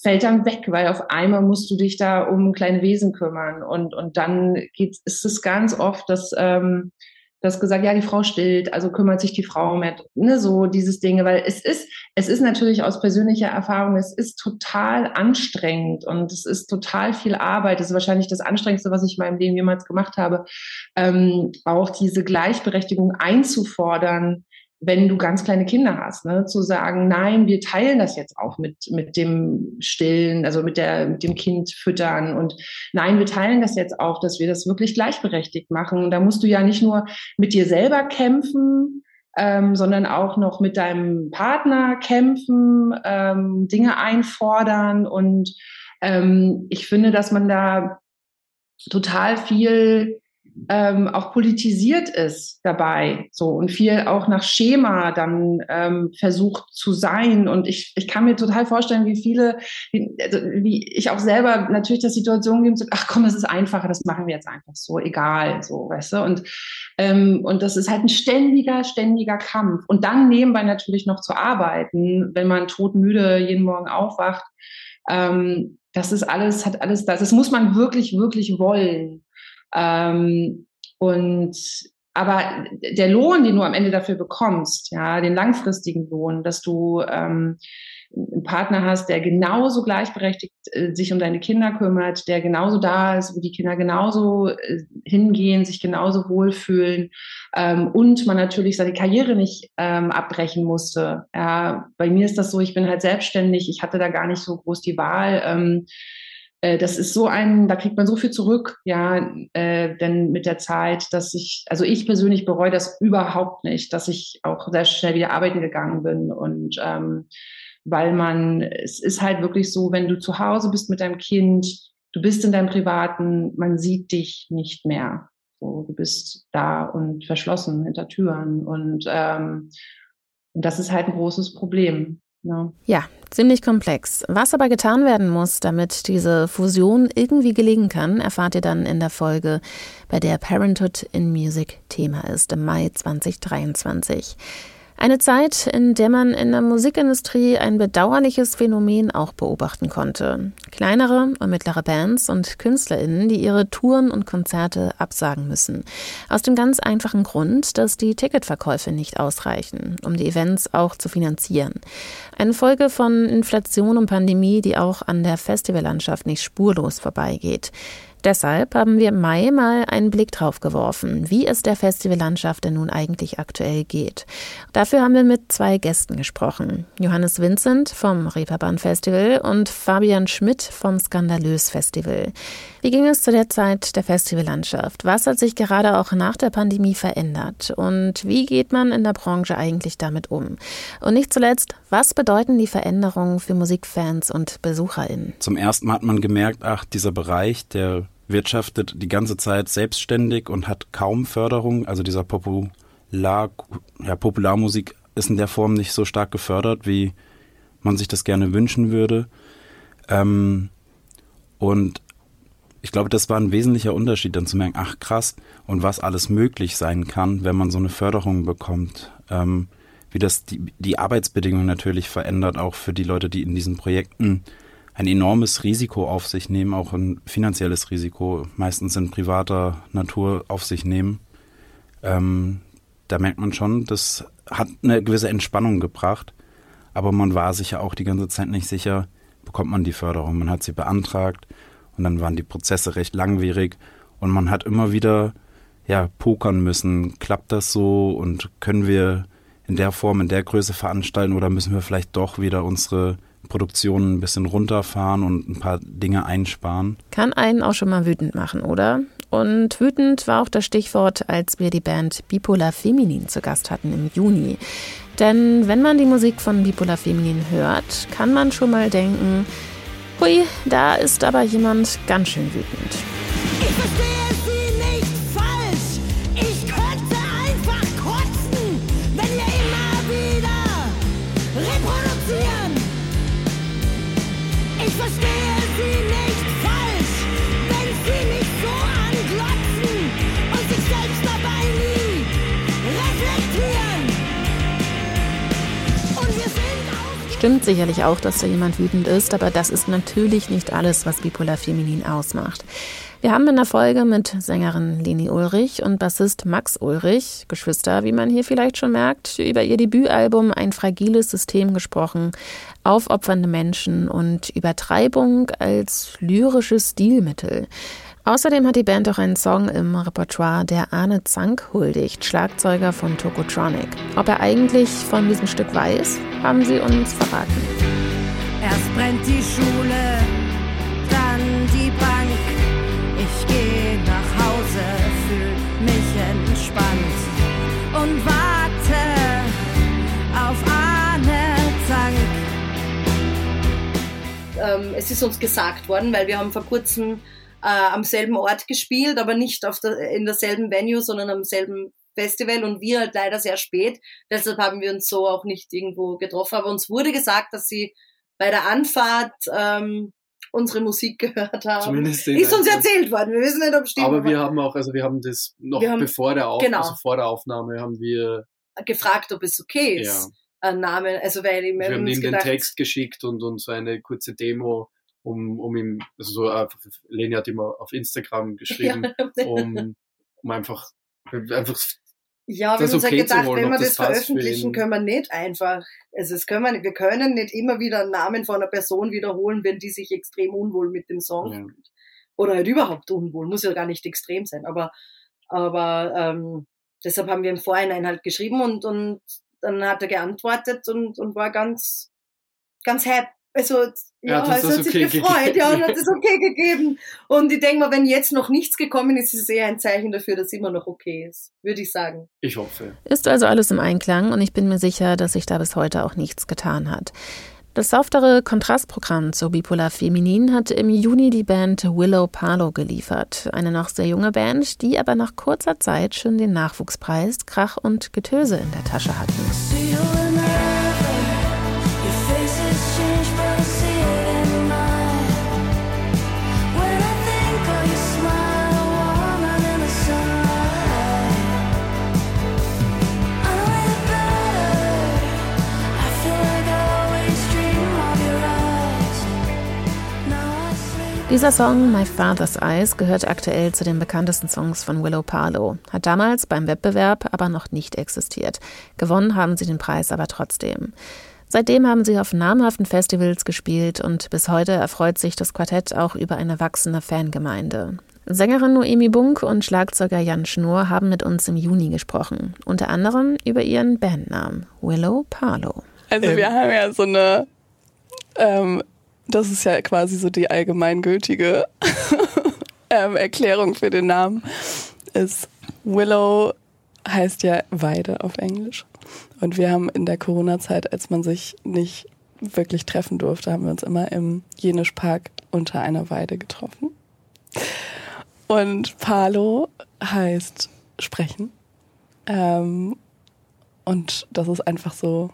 fällt dann weg, weil auf einmal musst du dich da um kleine Wesen kümmern und, und dann geht, ist es ganz oft, dass, ähm, Du hast gesagt, ja, die Frau stillt, also kümmert sich die Frau mit, ne, so dieses Dinge, weil es ist, es ist natürlich aus persönlicher Erfahrung, es ist total anstrengend und es ist total viel Arbeit. Es ist wahrscheinlich das Anstrengendste, was ich in meinem Leben jemals gemacht habe, ähm, auch diese Gleichberechtigung einzufordern, wenn du ganz kleine Kinder hast, ne, zu sagen, nein, wir teilen das jetzt auch mit, mit dem Stillen, also mit, der, mit dem Kind füttern und nein, wir teilen das jetzt auch, dass wir das wirklich gleichberechtigt machen. Und da musst du ja nicht nur mit dir selber kämpfen, ähm, sondern auch noch mit deinem Partner kämpfen, ähm, Dinge einfordern. Und ähm, ich finde, dass man da total viel ähm, auch politisiert ist dabei, so und viel auch nach Schema dann ähm, versucht zu sein. Und ich, ich kann mir total vorstellen, wie viele, wie, also wie ich auch selber natürlich das Situation gibt, ach komm, das ist einfacher, das machen wir jetzt einfach so, egal, so, weißt du. Und ähm, und das ist halt ein ständiger, ständiger Kampf. Und dann nebenbei natürlich noch zu arbeiten, wenn man todmüde jeden Morgen aufwacht. Ähm, das ist alles, hat alles das. Das muss man wirklich, wirklich wollen. Ähm, und aber der Lohn, den du am Ende dafür bekommst, ja, den langfristigen Lohn, dass du ähm, einen Partner hast, der genauso gleichberechtigt äh, sich um deine Kinder kümmert, der genauso da ist, wo die Kinder genauso äh, hingehen, sich genauso wohlfühlen ähm, und man natürlich seine Karriere nicht ähm, abbrechen musste. Ja, bei mir ist das so, ich bin halt selbstständig, ich hatte da gar nicht so groß die Wahl. Ähm, äh, das ist so ein, da kriegt man so viel zurück, ja, äh, denn mit der Zeit, dass ich, also ich persönlich bereue das überhaupt nicht, dass ich auch sehr schnell wieder arbeiten gegangen bin und ähm, weil man, es ist halt wirklich so, wenn du zu Hause bist mit deinem Kind, du bist in deinem Privaten, man sieht dich nicht mehr. So, du bist da und verschlossen hinter Türen und, ähm, und das ist halt ein großes Problem. Ja. ja, ziemlich komplex. Was aber getan werden muss, damit diese Fusion irgendwie gelingen kann, erfahrt ihr dann in der Folge, bei der Parenthood in Music Thema ist, im Mai 2023. Eine Zeit, in der man in der Musikindustrie ein bedauerliches Phänomen auch beobachten konnte. Kleinere und mittlere Bands und KünstlerInnen, die ihre Touren und Konzerte absagen müssen. Aus dem ganz einfachen Grund, dass die Ticketverkäufe nicht ausreichen, um die Events auch zu finanzieren. Eine Folge von Inflation und Pandemie, die auch an der Festivallandschaft nicht spurlos vorbeigeht. Deshalb haben wir im Mai mal einen Blick drauf geworfen, wie es der Festivallandschaft denn nun eigentlich aktuell geht. Dafür haben wir mit zwei Gästen gesprochen. Johannes Vincent vom Reeperbahn Festival und Fabian Schmidt vom Skandalös Festival. Wie ging es zu der Zeit der Festivallandschaft? Was hat sich gerade auch nach der Pandemie verändert? Und wie geht man in der Branche eigentlich damit um? Und nicht zuletzt, was bedeuten die Veränderungen für Musikfans und BesucherInnen? Zum ersten Mal hat man gemerkt, ach, dieser Bereich, der wirtschaftet die ganze Zeit selbstständig und hat kaum Förderung. Also dieser Popular, ja, Popularmusik ist in der Form nicht so stark gefördert wie man sich das gerne wünschen würde. Ähm, und ich glaube, das war ein wesentlicher Unterschied, dann zu merken, ach krass, und was alles möglich sein kann, wenn man so eine Förderung bekommt. Ähm, wie das die, die Arbeitsbedingungen natürlich verändert, auch für die Leute, die in diesen Projekten ein enormes Risiko auf sich nehmen, auch ein finanzielles Risiko, meistens in privater Natur auf sich nehmen. Ähm, da merkt man schon, das hat eine gewisse Entspannung gebracht, aber man war sich ja auch die ganze Zeit nicht sicher, bekommt man die Förderung. Man hat sie beantragt und dann waren die Prozesse recht langwierig und man hat immer wieder ja pokern müssen. Klappt das so und können wir in der Form, in der Größe veranstalten oder müssen wir vielleicht doch wieder unsere Produktion ein bisschen runterfahren und ein paar Dinge einsparen? Kann einen auch schon mal wütend machen, oder? Und wütend war auch das Stichwort, als wir die Band Bipolar Feminin zu Gast hatten im Juni. Denn wenn man die Musik von Bipolar Feminin hört, kann man schon mal denken, hui, da ist aber jemand ganz schön wütend. Ich verstehe Sie Ich verstehe Sie nicht falsch, wenn Sie mich so anglotzen und sich selbst dabei nie reflektieren. Stimmt sicherlich auch, dass da jemand wütend ist, aber das ist natürlich nicht alles, was Bipolar Feminin ausmacht. Wir haben in der Folge mit Sängerin Leni Ulrich und Bassist Max Ulrich, Geschwister, wie man hier vielleicht schon merkt, über ihr Debütalbum Ein fragiles System gesprochen, aufopfernde Menschen und Übertreibung als lyrisches Stilmittel. Außerdem hat die Band auch einen Song im Repertoire, der Arne Zank huldigt, Schlagzeuger von Tokotronic. Ob er eigentlich von diesem Stück weiß, haben sie uns verraten. Erst brennt die Schule, ähm, es ist uns gesagt worden, weil wir haben vor kurzem äh, am selben Ort gespielt, aber nicht auf der, in derselben Venue, sondern am selben Festival und wir halt leider sehr spät. Deshalb haben wir uns so auch nicht irgendwo getroffen. Aber uns wurde gesagt, dass sie bei der Anfahrt ähm, unsere Musik gehört haben. Zumindest ist uns erzählt worden. Wir wissen nicht, ob es stimmt. Aber wir haben auch, also wir haben das noch haben- bevor der Auf, genau. also vor der Aufnahme haben wir, gefragt, ob es okay ist. Ein Name, also weil ich wir haben ihm den Text geschickt und, und so eine kurze Demo, um, um ihm, also so einfach, Leni hat immer auf Instagram geschrieben, Ja. um, um einfach, einfach Ja, wir haben uns halt okay zu gedacht, holen, wenn wir das das veröffentlichen, können wir nicht einfach. Also das können wir nicht. Wir können nicht immer wieder einen Namen von einer Person wiederholen, wenn die sich extrem unwohl mit dem Song Ja. fühlt. Oder halt überhaupt unwohl. Muss ja gar nicht extrem sein. Aber, aber ähm, deshalb haben wir im Vorhinein halt geschrieben und, und dann hat er geantwortet und, und war ganz, ganz happy. Also, Er ja, hat uns also hat sich okay gefreut, gegeben. ja, und hat es okay gegeben. Und ich denke mal, wenn jetzt noch nichts gekommen ist, ist es eher ein Zeichen dafür, dass es immer noch okay ist, würde ich sagen. ich hoffe. Ist also alles im Einklang und ich bin mir sicher, dass sich da bis heute auch nichts getan hat. Das softere Kontrastprogramm zu Bipolar Feminin hat im Juni die Band Willow Palo geliefert. Eine noch sehr junge Band, die aber nach kurzer Zeit schon den Nachwuchspreis Krach und Getöse in der Tasche hatten. Dieser Song My Father's Eyes gehört aktuell zu den bekanntesten Songs von Willow Palo, hat damals beim Wettbewerb aber noch nicht existiert. Gewonnen haben sie den Preis aber trotzdem. Seitdem haben sie auf namhaften Festivals gespielt und bis heute erfreut sich das Quartett auch über eine wachsende Fangemeinde. Sängerin Noemi Bunk und Schlagzeuger Jan Schnur haben mit uns im Juni gesprochen, unter anderem über ihren Bandnamen Willow Palo. Also Ähm. wir haben ja so eine, ähm, das ist ja quasi so die allgemeingültige ähm, Erklärung für den Namen, ist Willow heißt ja Weide auf Englisch. Und wir haben in der Corona-Zeit, als man sich nicht wirklich treffen durfte, haben wir uns immer im Jenisch Park unter einer Weide getroffen. Und Palo heißt sprechen. Ähm, und das ist einfach so,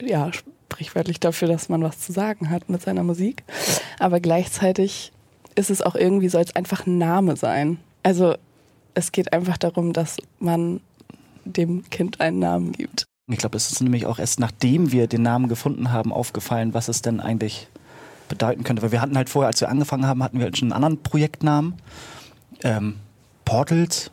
ja, sprichwörtlich dafür, dass man was zu sagen hat mit seiner Musik. Aber gleichzeitig ist es auch irgendwie, soll es einfach ein Name sein. Also es geht einfach darum, dass man dem Kind einen Namen gibt. Ich glaube, es ist nämlich auch erst nachdem wir den Namen gefunden haben, aufgefallen, was es denn eigentlich bedeuten könnte. Weil wir hatten halt vorher, als wir angefangen haben, hatten wir halt schon einen anderen Projektnamen, ähm, Portals.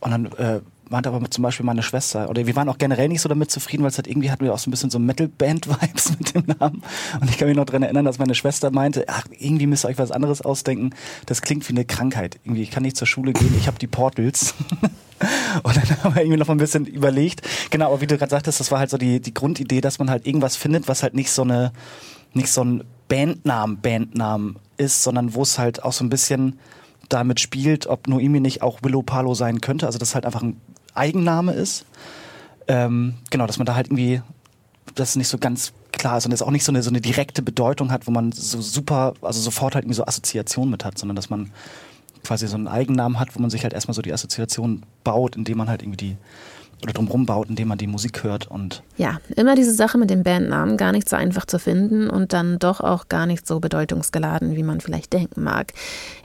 Und dann äh, meinte aber zum Beispiel meine Schwester, oder wir waren auch generell nicht so damit zufrieden, weil es halt irgendwie hatten wir auch so ein bisschen so Metal-Band-Vibes mit dem Namen. Und ich kann mich noch dran erinnern, dass meine Schwester meinte, ach, irgendwie müsst ihr euch was anderes ausdenken. Das klingt wie eine Krankheit. Irgendwie, ich kann nicht zur Schule gehen, ich habe die Portals. Und dann haben wir irgendwie noch ein bisschen überlegt. Genau, aber wie du gerade sagtest, das war halt so die, die Grundidee, dass man halt irgendwas findet, was halt nicht so eine, nicht so ein Bandnamen, Bandnamen ist, sondern wo es halt auch so ein bisschen damit spielt, ob Noemi nicht auch Willow Palo sein könnte. Also dass halt einfach ein Eigenname ist. Ähm, genau, dass man da halt irgendwie, das nicht so ganz klar ist und es auch nicht so eine, so eine direkte Bedeutung hat, wo man so super, also sofort halt irgendwie so Assoziationen mit hat, sondern dass man quasi so einen Eigennamen hat, wo man sich halt erstmal so die Assoziation baut, indem man halt irgendwie die oder drumherum baut, indem man die Musik hört und Ja, immer diese Sache mit dem Bandnamen, gar nicht so einfach zu finden und dann doch auch gar nicht so bedeutungsgeladen, wie man vielleicht denken mag.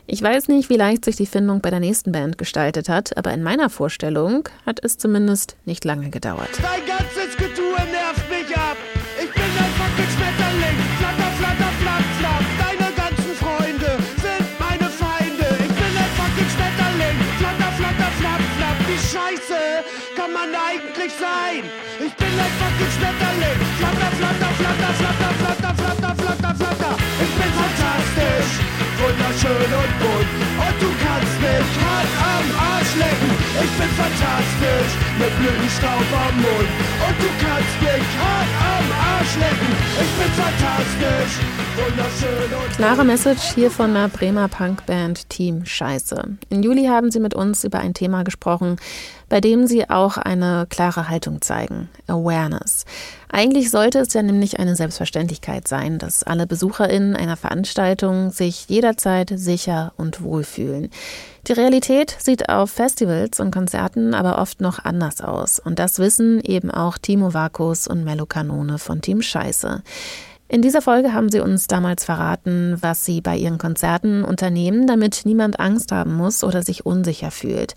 Ich weiß nicht, wie leicht sich die Findung bei der nächsten Band gestaltet hat, aber in meiner Vorstellung hat es zumindest nicht lange gedauert. Dein ganzes Getue sein? Ich bin ein fucking Schmetterling. Flatter, flatter, flatter, flatter, flatter, flatter, flatter, flatter. Ich bin fantastisch. Wunderschön und bunt. Und du kannst mich hart am Arsch lecken. Ich bin fantastisch. Mit Blütenstaub am Mund. Und du kannst mich hart am Arsch lecken. Ich bin fantastisch. Wunderschön und Klare Message hier von der Bremer Punkband Team Scheiße. Im Juli haben sie mit uns über ein Thema gesprochen, bei dem sie auch eine klare Haltung zeigen. Awareness. Eigentlich sollte es ja nämlich eine Selbstverständlichkeit sein, dass alle BesucherInnen einer Veranstaltung sich jederzeit sicher und wohl fühlen. Die Realität sieht auf Festivals und Konzerten aber oft noch anders aus. Und das wissen eben auch Timo Vakus und Mello Kanone von Team Scheiße. In dieser Folge haben sie uns damals verraten, was sie bei ihren Konzerten unternehmen, damit niemand Angst haben muss oder sich unsicher fühlt.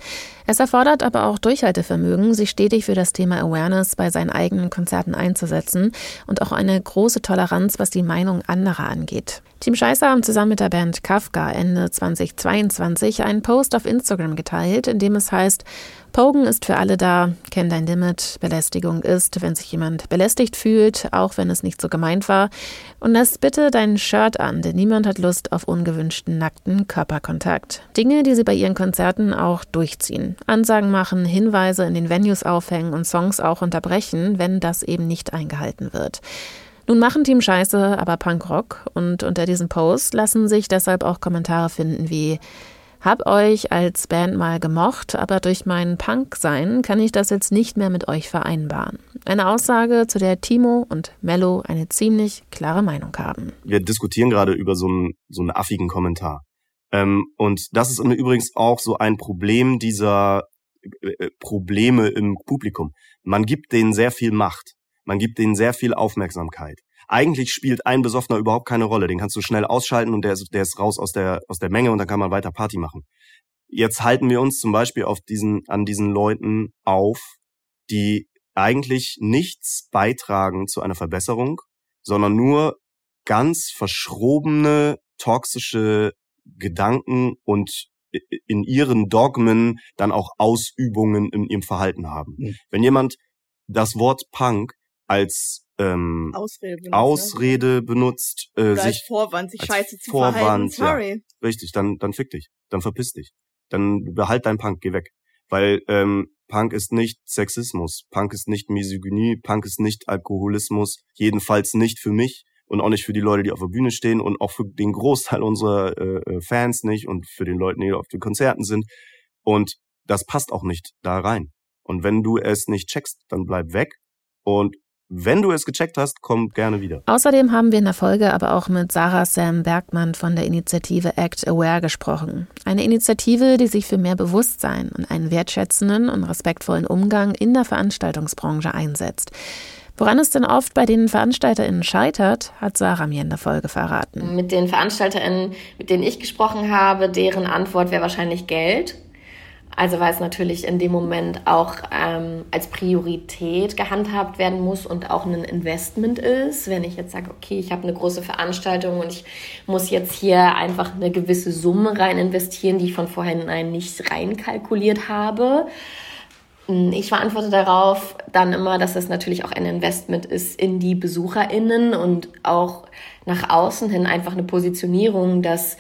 Es erfordert aber auch Durchhaltevermögen, sich stetig für das Thema Awareness bei seinen eigenen Konzerten einzusetzen und auch eine große Toleranz, was die Meinung anderer angeht. Team Scheiße haben zusammen mit der Band Kafka Ende 2022 einen Post auf Instagram geteilt, in dem es heißt, Pogen ist für alle da, kenn dein Limit, Belästigung ist, wenn sich jemand belästigt fühlt, auch wenn es nicht so gemeint war, und lass bitte dein Shirt an, denn niemand hat Lust auf ungewünschten nackten Körperkontakt. Dinge, die sie bei ihren Konzerten auch durchziehen. Ansagen machen, Hinweise in den Venues aufhängen und Songs auch unterbrechen, wenn das eben nicht eingehalten wird. Nun machen Team Scheiße aber Punkrock und unter diesem Post lassen sich deshalb auch Kommentare finden wie hab euch als Band mal gemocht, aber durch mein Punk-Sein kann ich das jetzt nicht mehr mit euch vereinbaren. Eine Aussage, zu der Timo und Mello eine ziemlich klare Meinung haben. wir diskutieren gerade über so einen, so einen affigen Kommentar. Ähm, und das ist übrigens auch so ein Problem dieser äh, äh, Probleme im Publikum. Man gibt denen sehr viel Macht. Man gibt denen sehr viel Aufmerksamkeit. Eigentlich spielt ein Besoffener überhaupt keine Rolle. Den kannst du schnell ausschalten und der ist, der ist raus aus der, aus der Menge und dann kann man weiter Party machen. Jetzt halten wir uns zum Beispiel auf diesen, an diesen Leuten auf, die eigentlich nichts beitragen zu einer Verbesserung, sondern nur ganz verschrobene, toxische Gedanken und in ihren Dogmen dann auch Ausübungen in ihrem Verhalten haben. Mhm. Wenn jemand das Wort Punk als ähm, Ausrede benutzt, Ausrede benutzt, äh, Oder als sich Vorwand, sich als scheiße zu verhalten. Vorwand, Sorry. Ja, richtig, dann dann fick dich, dann verpiss dich, dann behalt dein Punk, geh weg, weil ähm, Punk ist nicht Sexismus, Punk ist nicht Misogynie, Punk ist nicht Alkoholismus, jedenfalls nicht für mich und auch nicht für die Leute, die auf der Bühne stehen und auch für den Großteil unserer äh, äh, Fans nicht und für den Leuten, die auf den Konzerten sind. Und das passt auch nicht da rein. Und wenn du es nicht checkst, dann bleib weg. Und wenn du es gecheckt hast, komm gerne wieder. Außerdem haben wir in der Folge aber auch mit Sarah Sam Bergmann von der Initiative Act Aware gesprochen. Eine Initiative, die sich für mehr Bewusstsein und einen wertschätzenden und respektvollen Umgang in der Veranstaltungsbranche einsetzt. Woran es denn oft bei den VeranstalterInnen scheitert, hat Sarah mir in der Folge verraten. Mit den VeranstalterInnen, mit denen ich gesprochen habe, deren Antwort wäre wahrscheinlich Geld. Also weil es natürlich in dem Moment auch ähm, als Priorität gehandhabt werden muss und auch ein Investment ist. Wenn ich jetzt sage, okay, ich habe eine große Veranstaltung und ich muss jetzt hier einfach eine gewisse Summe rein investieren, die ich von vornherein nicht reinkalkuliert habe. Ich verantworte darauf dann immer, dass es natürlich auch ein Investment ist in die BesucherInnen und auch nach außen hin einfach eine Positionierung, dass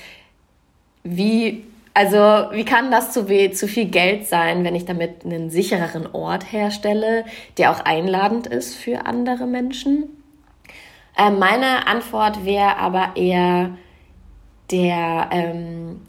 wie also wie kann das zu, zu viel Geld sein, wenn ich damit einen sichereren Ort herstelle, der auch einladend ist für andere Menschen? Äh, meine Antwort wäre aber eher der ähm,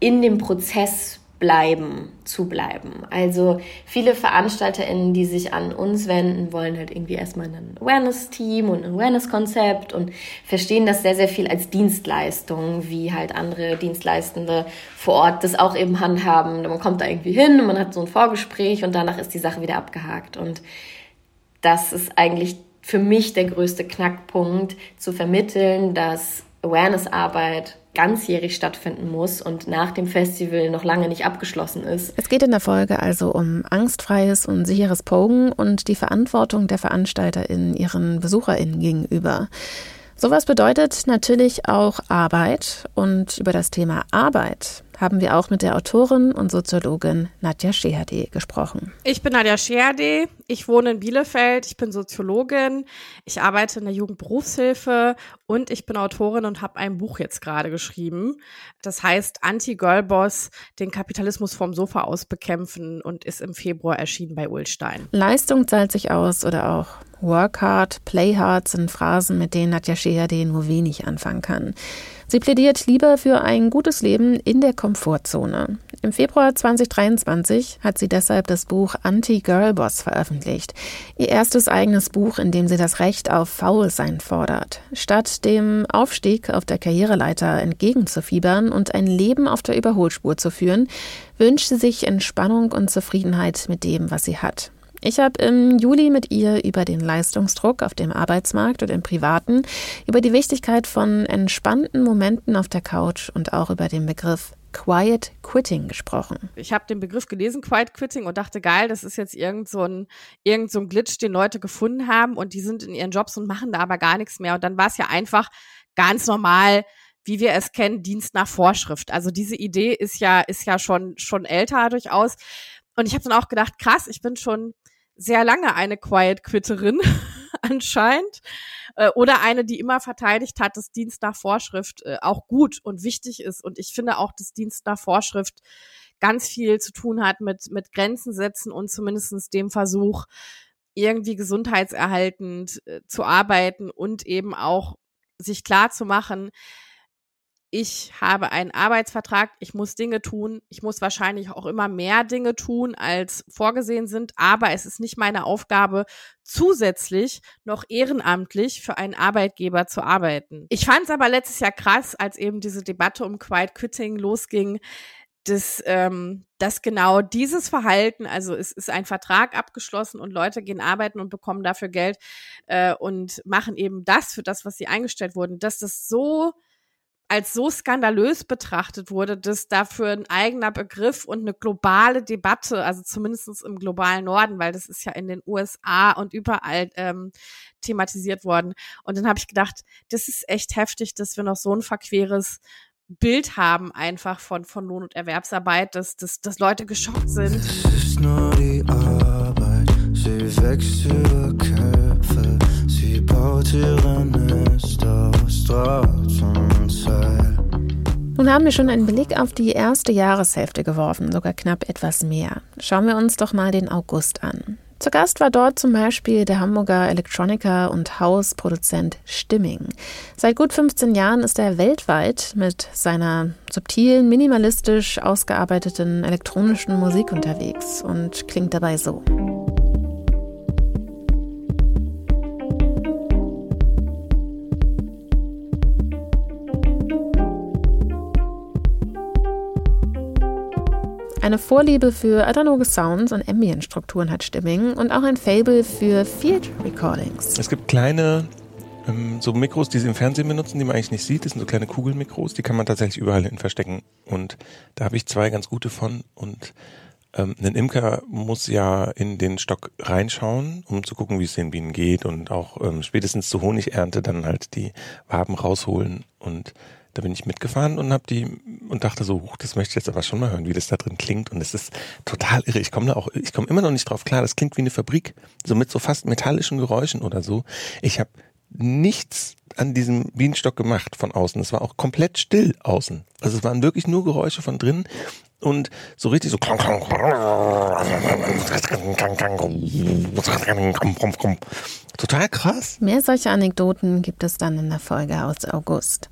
in dem Prozess bleiben, zu bleiben. Also viele VeranstalterInnen, die sich an uns wenden, wollen halt irgendwie erstmal ein Awareness-Team und ein Awareness-Konzept und verstehen das sehr, sehr viel als Dienstleistung, wie halt andere Dienstleistende vor Ort das auch eben handhaben. Man kommt da irgendwie hin und man hat so ein Vorgespräch und danach ist die Sache wieder abgehakt. Und das ist eigentlich für mich der größte Knackpunkt, zu vermitteln, dass Awareness-Arbeit ganzjährig stattfinden muss und nach dem Festival noch lange nicht abgeschlossen ist. Es geht in der Folge also um angstfreies und sicheres Pogen und die Verantwortung der VeranstalterInnen ihren BesucherInnen gegenüber. Sowas bedeutet natürlich auch Arbeit und über das Thema Arbeit haben wir auch mit der Autorin und Soziologin Nadja Scheherde gesprochen. Ich bin Nadja Scherde, ich wohne in Bielefeld, ich bin Soziologin, ich arbeite in der Jugendberufshilfe und ich bin Autorin und habe ein Buch jetzt gerade geschrieben. Das heißt Anti-Girlboss, den Kapitalismus vom Sofa aus bekämpfen und ist im Februar erschienen bei Ulstein. Leistung zahlt sich aus oder auch Work hard, play hard sind Phrasen, mit denen Nadja Scheherde nur wenig anfangen kann. Sie plädiert lieber für ein gutes Leben in der Komfortzone. Im Februar 2023 hat sie deshalb das Buch Anti-Girlboss veröffentlicht. Ihr erstes eigenes Buch, in dem sie das Recht auf Faulsein fordert. Statt dem Aufstieg auf der Karriereleiter entgegenzufiebern und ein Leben auf der Überholspur zu führen, wünscht sie sich Entspannung und Zufriedenheit mit dem, was sie hat. Ich habe im Juli mit ihr über den Leistungsdruck auf dem Arbeitsmarkt und im Privaten, über die Wichtigkeit von entspannten Momenten auf der Couch und auch über den Begriff Quiet Quitting gesprochen. Ich habe den Begriff gelesen, Quiet Quitting, und dachte, geil, das ist jetzt irgend so, ein, irgend so ein Glitch, den Leute gefunden haben und die sind in ihren Jobs und machen da aber gar nichts mehr. Und dann war es ja einfach ganz normal, wie wir es kennen, Dienst nach Vorschrift. Also diese Idee ist ja, ist ja schon, schon älter durchaus. Und ich habe dann auch gedacht, krass, ich bin schon sehr lange eine Quiet Quitterin anscheinend äh, oder eine, die immer verteidigt hat, dass Dienst nach Vorschrift äh, auch gut und wichtig ist. Und ich finde auch, dass Dienst nach Vorschrift ganz viel zu tun hat mit, mit Grenzen setzen und zumindestens dem Versuch, irgendwie gesundheitserhaltend äh, zu arbeiten und eben auch sich klar zu machen, ich habe einen Arbeitsvertrag, ich muss Dinge tun, ich muss wahrscheinlich auch immer mehr Dinge tun, als vorgesehen sind, aber es ist nicht meine Aufgabe, zusätzlich noch ehrenamtlich für einen Arbeitgeber zu arbeiten. Ich fand es aber letztes Jahr krass, als eben diese Debatte um Quiet Quitting losging, dass, ähm, dass genau dieses Verhalten, also es ist ein Vertrag abgeschlossen und Leute gehen arbeiten und bekommen dafür Geld äh, und machen eben das für das, was sie eingestellt wurden, dass das so als so skandalös betrachtet wurde, dass dafür ein eigener Begriff und eine globale Debatte, also zumindest im globalen Norden, weil das ist ja in den USA und überall ähm, thematisiert worden. Und dann habe ich gedacht, das ist echt heftig, dass wir noch so ein verqueres Bild haben einfach von, von Lohn- und Erwerbsarbeit, dass, dass, dass Leute geschockt sind. Es ist nur die Arbeit, sie wächst über Köpfe, Nun haben wir schon einen Blick auf die erste Jahreshälfte geworfen, sogar knapp etwas mehr. Schauen wir uns doch mal den August an. Zu Gast war dort zum Beispiel der Hamburger Elektroniker und Hausproduzent Stimming. Seit gut 15 Jahren ist er weltweit mit seiner subtilen, minimalistisch ausgearbeiteten elektronischen Musik unterwegs und klingt dabei so. Eine Vorliebe für analoge Sounds und Ambient-Strukturen hat Stimming und auch ein Fable für Field Recordings. Es gibt kleine ähm, so Mikros, die sie im Fernsehen benutzen, die man eigentlich nicht sieht. Das sind so kleine Kugelmikros, die kann man tatsächlich überall hin verstecken. Und da habe ich zwei ganz gute von. Und ähm, ein Imker muss ja in den Stock reinschauen, um zu gucken, wie es den Bienen geht und auch ähm, spätestens zur Honigernte dann halt die Waben rausholen. Und da bin ich mitgefahren und habe die und dachte so, huch, das möchte ich jetzt aber schon mal hören, wie das da drin klingt. Und es ist total irre. Ich komme da auch, ich komme immer noch nicht drauf klar. Das klingt wie eine Fabrik, so mit so fast metallischen Geräuschen oder so. Ich habe nichts an diesem Bienenstock gemacht von außen. Es war auch komplett still außen. Also es waren wirklich nur Geräusche von drinnen und so richtig so klang, klang, total krass. Mehr solche Anekdoten gibt es dann in der Folge aus August.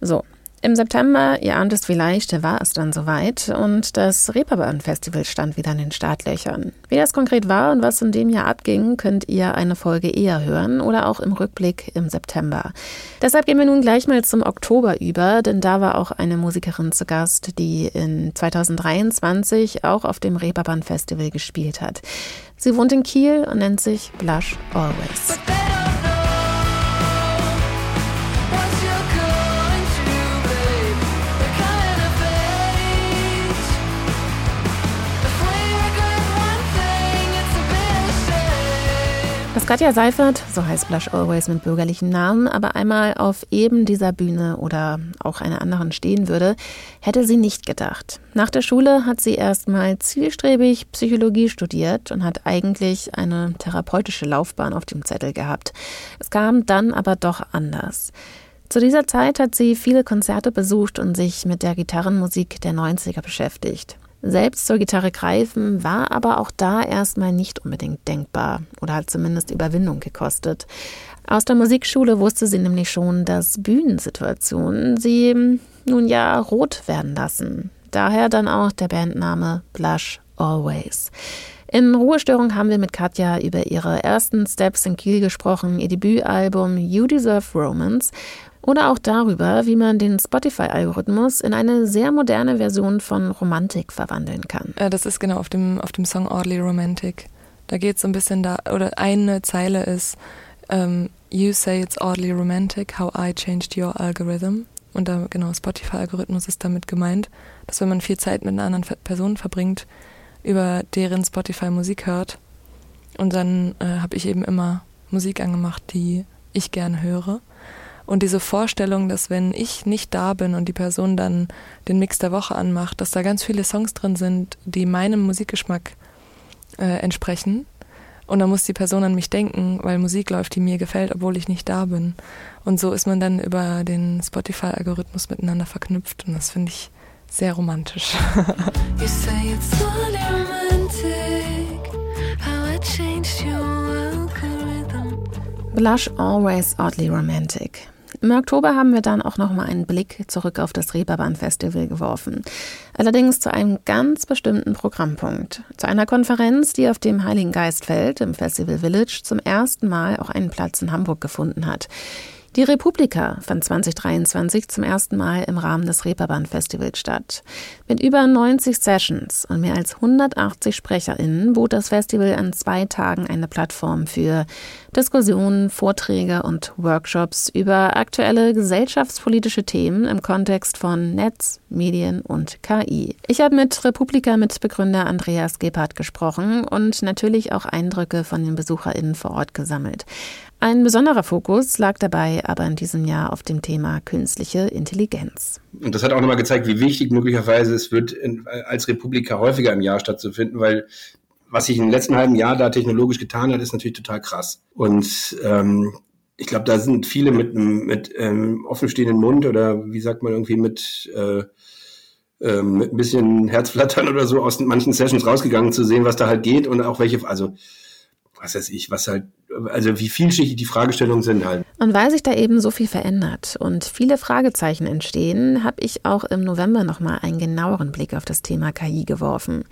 So, im September, ihr ahnt es vielleicht, war es dann soweit und das Reeperbahn-Festival stand wieder in den Startlöchern. Wie das konkret war und was in dem Jahr abging, könnt ihr eine Folge eher hören oder auch im Rückblick im September. Deshalb gehen wir nun gleich mal zum Oktober über, denn da war auch eine Musikerin zu Gast, die in 2023 auch auf dem Reeperbahn-Festival gespielt hat. Sie wohnt in Kiel und nennt sich Blush Always. Dass Katja Seifert, so heißt Blush Always mit bürgerlichen Namen, aber einmal auf eben dieser Bühne oder auch einer anderen stehen würde, hätte sie nicht gedacht. Nach der Schule hat sie erstmal zielstrebig Psychologie studiert und hat eigentlich eine therapeutische Laufbahn auf dem Zettel gehabt. Es kam dann aber doch anders. Zu dieser Zeit hat sie viele Konzerte besucht und sich mit der Gitarrenmusik der 90er beschäftigt. Selbst zur Gitarre greifen war aber auch da erstmal nicht unbedingt denkbar oder hat zumindest Überwindung gekostet. Aus der Musikschule wusste sie nämlich schon, dass Bühnensituationen sie nun ja rot werden lassen. Daher dann auch der Bandname Blush Always. In Ruhestörung haben wir mit Katja über ihre ersten Steps in Kiel gesprochen, ihr Debütalbum You Deserve Romance oder auch darüber, wie man den Spotify-Algorithmus in eine sehr moderne Version von Romantik verwandeln kann. Das ist genau auf dem, auf dem Song Oddly Romantic. Da geht es so ein bisschen da, oder eine Zeile ist, ähm, You say it's oddly romantic, how I changed your algorithm. Und da, genau, Spotify-Algorithmus ist damit gemeint, dass wenn man viel Zeit mit einer anderen Person verbringt, über deren Spotify Musik hört. Und dann äh, habe ich eben immer Musik angemacht, die ich gerne höre. Und diese Vorstellung, dass wenn ich nicht da bin und die Person dann den Mix der Woche anmacht, dass da ganz viele Songs drin sind, die meinem Musikgeschmack äh, entsprechen. Und dann muss die Person an mich denken, weil Musik läuft, die mir gefällt, obwohl ich nicht da bin. Und so ist man dann über den Spotify-Algorithmus miteinander verknüpft. Und das finde ich sehr romantisch. You say it's only romantic, how I changed your algorithm. Blush Always Oddly Romantic. Im Oktober haben wir dann auch noch mal einen Blick zurück auf das Reeperbahn Festival geworfen. Allerdings zu einem ganz bestimmten Programmpunkt. Zu einer Konferenz, die auf dem Heiligen Geistfeld im Festival Village zum ersten Mal auch einen Platz in Hamburg gefunden hat. Die Republika fand 2023 zum ersten Mal im Rahmen des Reeperbahn Festivals statt. Mit über 90 Sessions und mehr als 180 SprecherInnen bot das Festival an zwei Tagen eine Plattform für Diskussionen, Vorträge und Workshops über aktuelle gesellschaftspolitische Themen im Kontext von Netz, Medien und KI. Ich habe mit Republika-Mitbegründer Andreas Gebhardt gesprochen und natürlich auch Eindrücke von den BesucherInnen vor Ort gesammelt. Ein besonderer Fokus lag dabei aber in diesem Jahr auf dem Thema künstliche Intelligenz. Und das hat auch nochmal gezeigt, wie wichtig möglicherweise es wird, in, als Republika häufiger im Jahr stattzufinden, weil was sich im letzten halben Jahr da technologisch getan hat, ist natürlich total krass. Und ähm, ich glaube, da sind viele mit einem mit, ähm, offenstehenden Mund oder wie sagt man irgendwie mit, äh, ähm, mit ein bisschen Herzflattern oder so aus manchen Sessions rausgegangen zu sehen, was da halt geht und auch welche, also was weiß ich, was halt also wie vielschichtig die Fragestellungen sind halt. Und weil sich da eben so viel verändert und viele Fragezeichen entstehen, habe ich auch im November nochmal einen genaueren Blick auf das Thema KI geworfen.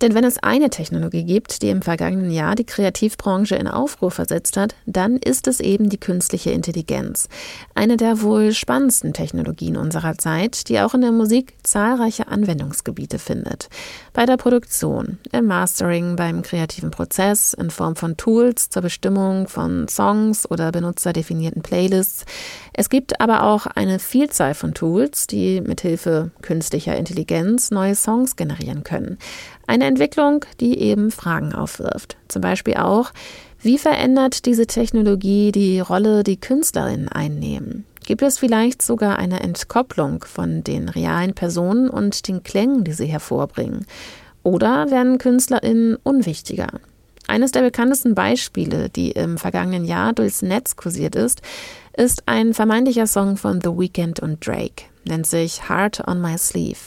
Denn wenn es eine Technologie gibt, die im vergangenen Jahr die Kreativbranche in Aufruhr versetzt hat, dann ist es eben die künstliche Intelligenz. Eine der wohl spannendsten Technologien unserer Zeit, die auch in der Musik zahlreiche Anwendungsgebiete findet. Bei der Produktion, im Mastering, beim kreativen Prozess, in Form von Tools zur Bestimmung von Songs oder benutzerdefinierten Playlists. Es gibt aber auch eine Vielzahl von Tools, die mithilfe künstlicher Intelligenz neue Songs generieren können. Eine Entwicklung, die eben Fragen aufwirft. Zum Beispiel auch, wie verändert diese Technologie die Rolle, die Künstlerinnen einnehmen? Gibt es vielleicht sogar eine Entkopplung von den realen Personen und den Klängen, die sie hervorbringen? Oder werden KünstlerInnen unwichtiger? Eines der bekanntesten Beispiele, die im vergangenen Jahr durchs Netz kursiert ist, ist ein vermeintlicher Song von The Weeknd und Drake, nennt sich Heart on My Sleeve.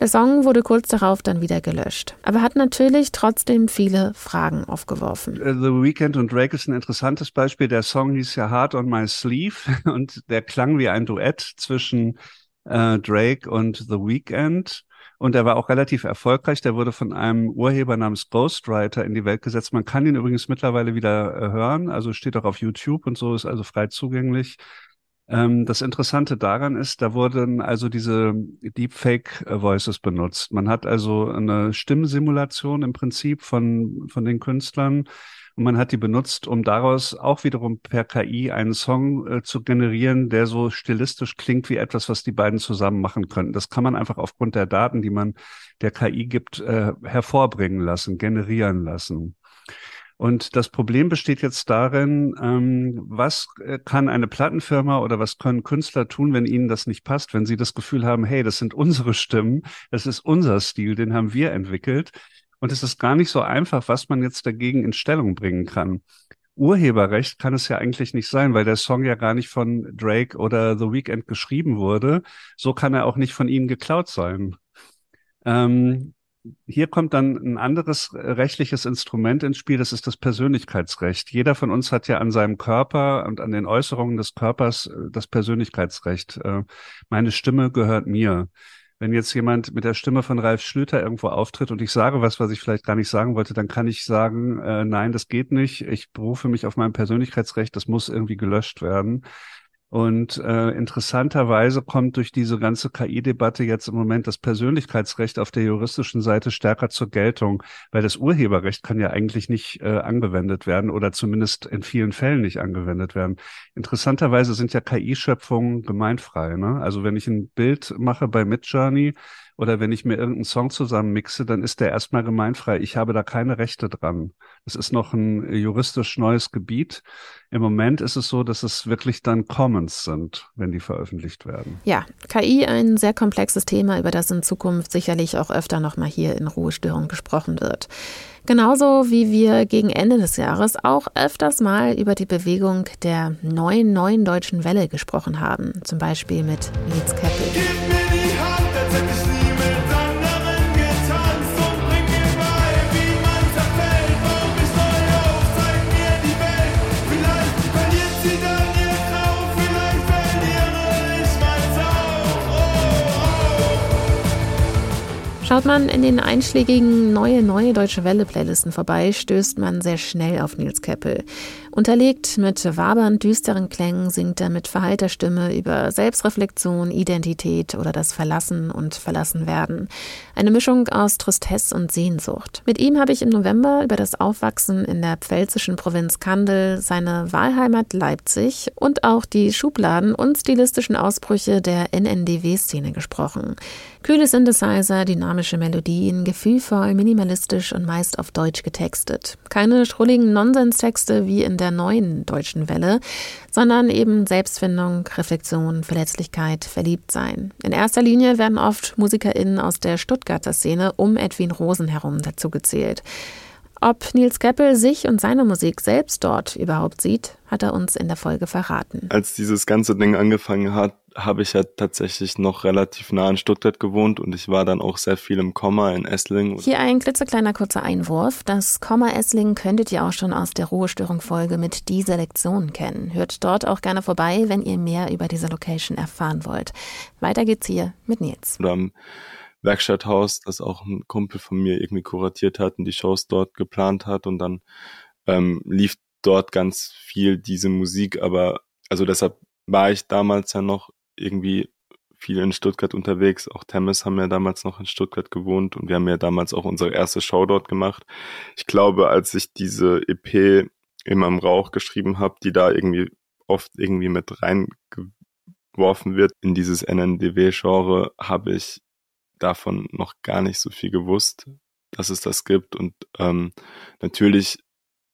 Der Song wurde kurz darauf dann wieder gelöscht, aber hat natürlich trotzdem viele Fragen aufgeworfen. Äh, The Weeknd und Drake ist ein interessantes Beispiel. Der Song hieß ja Heart on My Sleeve und der klang wie ein Duett zwischen äh, Drake und The Weeknd. Und er war auch relativ erfolgreich. Der wurde von einem Urheber namens Ghostwriter in die Welt gesetzt. Man kann ihn übrigens mittlerweile wieder äh, hören. Also steht auch auf YouTube und so, ist also frei zugänglich. Ähm, das Interessante daran ist, da wurden also diese Deepfake Voices benutzt. Man hat also eine Stimmsimulation im Prinzip von, von den Künstlern und man hat die benutzt, um daraus auch wiederum per KI einen Song äh, zu generieren, der so stilistisch klingt wie etwas, was die beiden zusammen machen könnten. Das kann man einfach aufgrund der Daten, die man der KI gibt, äh, hervorbringen lassen, generieren lassen. Und das Problem besteht jetzt darin, ähm, was äh, kann eine Plattenfirma oder was können Künstler tun, wenn ihnen das nicht passt, wenn sie das Gefühl haben, hey, das sind unsere Stimmen, das ist unser Stil, den haben wir entwickelt. Und es ist gar nicht so einfach, was man jetzt dagegen in Stellung bringen kann. Urheberrecht kann es ja eigentlich nicht sein, weil der Song ja gar nicht von Drake oder The Weeknd geschrieben wurde. So kann er auch nicht von ihnen geklaut sein. Ähm, hier kommt dann ein anderes rechtliches Instrument ins Spiel, das ist das Persönlichkeitsrecht. Jeder von uns hat ja an seinem Körper und an den Äußerungen des Körpers äh, das Persönlichkeitsrecht. Äh, meine Stimme gehört mir wenn jetzt jemand mit der Stimme von Ralf Schlüter irgendwo auftritt und ich sage was, was ich vielleicht gar nicht sagen wollte, dann kann ich sagen, äh, nein, das geht nicht. Ich berufe mich auf mein Persönlichkeitsrecht, das muss irgendwie gelöscht werden. Und äh, interessanterweise kommt durch diese ganze KI-Debatte jetzt im Moment das Persönlichkeitsrecht auf der juristischen Seite stärker zur Geltung, weil das Urheberrecht kann ja eigentlich nicht äh, angewendet werden oder zumindest in vielen Fällen nicht angewendet werden. Interessanterweise sind ja KI-Schöpfungen gemeinfrei. Ne? Also wenn ich ein Bild mache bei Midjourney, oder wenn ich mir irgendeinen Song zusammenmixe, dann ist der erstmal gemeinfrei. Ich habe da keine Rechte dran. Es ist noch ein juristisch neues Gebiet. Im Moment ist es so, dass es wirklich dann Commons sind, wenn die veröffentlicht werden. Ja, KI ein sehr komplexes Thema, über das in Zukunft sicherlich auch öfter nochmal hier in Ruhestörung gesprochen wird. Genauso wie wir gegen Ende des Jahres auch öfters mal über die Bewegung der neuen, neuen deutschen Welle gesprochen haben. Zum Beispiel mit Nils Keppel. Schaut man in den einschlägigen neue neue deutsche Welle Playlisten vorbei, stößt man sehr schnell auf Nils Keppel. Unterlegt mit wabernd düsteren Klängen singt er mit verheilter Stimme über Selbstreflexion, Identität oder das Verlassen und Verlassenwerden. Eine Mischung aus Tristesse und Sehnsucht. Mit ihm habe ich im November über das Aufwachsen in der pfälzischen Provinz Kandel, seine Wahlheimat Leipzig und auch die Schubladen und stilistischen Ausbrüche der NNDW-Szene gesprochen. Kühle Synthesizer, dynamische Melodien, gefühlvoll, minimalistisch und meist auf Deutsch getextet. Keine schrulligen Nonsenstexte wie in der neuen deutschen Welle, sondern eben Selbstfindung, Reflexion, Verletzlichkeit, Verliebtsein. In erster Linie werden oft MusikerInnen aus der Stuttgarter Szene um Edwin Rosen herum dazugezählt. Ob Nils Keppel sich und seine Musik selbst dort überhaupt sieht, hat er uns in der Folge verraten. Als dieses ganze Ding angefangen hat, habe ich ja tatsächlich noch relativ nah in Stuttgart gewohnt und ich war dann auch sehr viel im Komma in Esslingen. Hier ein klitzekleiner kurzer Einwurf. Das Komma Esslingen könntet ihr auch schon aus der Ruhestörung-Folge mit die Selektion kennen. Hört dort auch gerne vorbei, wenn ihr mehr über diese Location erfahren wollt. Weiter geht's hier mit Nils. Oder am Werkstatthaus, das auch ein Kumpel von mir irgendwie kuratiert hat und die Shows dort geplant hat und dann ähm, lief dort ganz viel diese Musik, aber also deshalb war ich damals ja noch irgendwie viel in Stuttgart unterwegs. Auch Temmes haben ja damals noch in Stuttgart gewohnt und wir haben ja damals auch unsere erste Show dort gemacht. Ich glaube, als ich diese EP immer im Rauch geschrieben habe, die da irgendwie oft irgendwie mit reingeworfen wird in dieses NNDW-Genre, habe ich davon noch gar nicht so viel gewusst, dass es das gibt. Und ähm, natürlich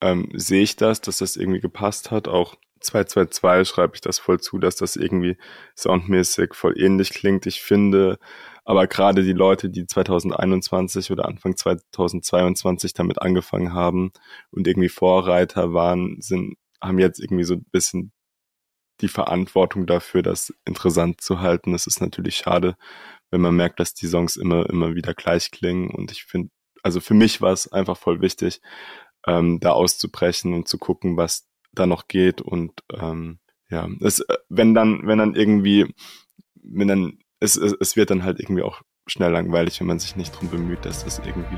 ähm, sehe ich das, dass das irgendwie gepasst hat. Auch 222 schreibe ich das voll zu, dass das irgendwie soundmäßig voll ähnlich klingt. Ich finde, aber gerade die Leute, die 2021 oder Anfang 2022 damit angefangen haben und irgendwie Vorreiter waren, sind, haben jetzt irgendwie so ein bisschen die Verantwortung dafür, das interessant zu halten. Es ist natürlich schade, wenn man merkt, dass die Songs immer, immer wieder gleich klingen. Und ich finde, also für mich war es einfach voll wichtig, ähm, da auszubrechen und zu gucken, was da noch geht. Und ähm, ja, es, wenn dann, wenn dann irgendwie, wenn dann, es, es, es wird dann halt irgendwie auch schnell langweilig, wenn man sich nicht drum bemüht, dass das irgendwie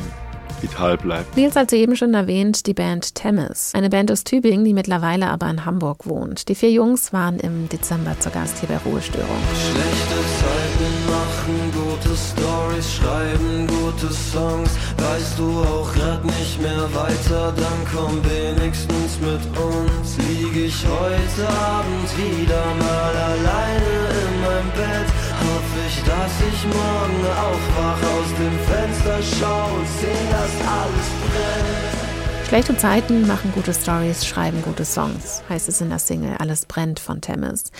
vital bleibt. Nils hat soeben schon erwähnt, die Band Temmes. Eine Band aus Tübingen, die mittlerweile aber in Hamburg wohnt. Die vier Jungs waren im Dezember zu Gast hier bei Ruhestörung. Schlechte machen gute Stories, schreiben gute Songs. Weißt du auch grad nicht mehr weiter, dann komm wenigstens mit uns. Lieg ich heute Abend wieder mal alleine in meinem Bett. Hoff ich, dass ich morgen aufwach, aus dem Fenster schau und seh, dass alles brennt. Schlechte Zeiten machen gute Stories, schreiben gute Songs, heißt es in der Single Alles brennt von Temmes.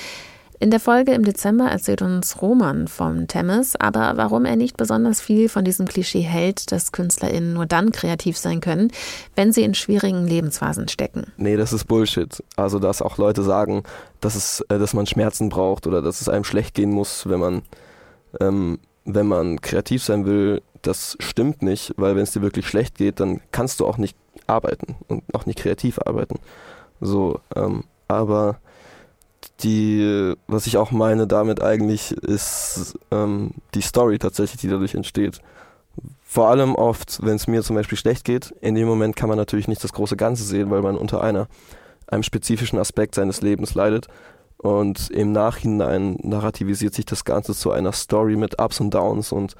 In der Folge im Dezember erzählt uns Roman von Temmes, aber warum er nicht besonders viel von diesem Klischee hält, dass KünstlerInnen nur dann kreativ sein können, wenn sie in schwierigen Lebensphasen stecken. Nee, das ist Bullshit. Also, dass auch Leute sagen, dass, es, äh, dass man Schmerzen braucht oder dass es einem schlecht gehen muss, wenn man, ähm, wenn man kreativ sein will, das stimmt nicht, weil wenn es dir wirklich schlecht geht, dann kannst du auch nicht arbeiten und auch nicht kreativ arbeiten. So, ähm, aber die, was ich auch meine damit eigentlich, ist ähm, die Story tatsächlich, die dadurch entsteht. Vor allem oft, wenn es mir zum Beispiel schlecht geht, in dem Moment kann man natürlich nicht das große Ganze sehen, weil man unter einer, einem spezifischen Aspekt seines Lebens leidet. Und im Nachhinein narrativisiert sich das Ganze zu einer Story mit Ups und Downs und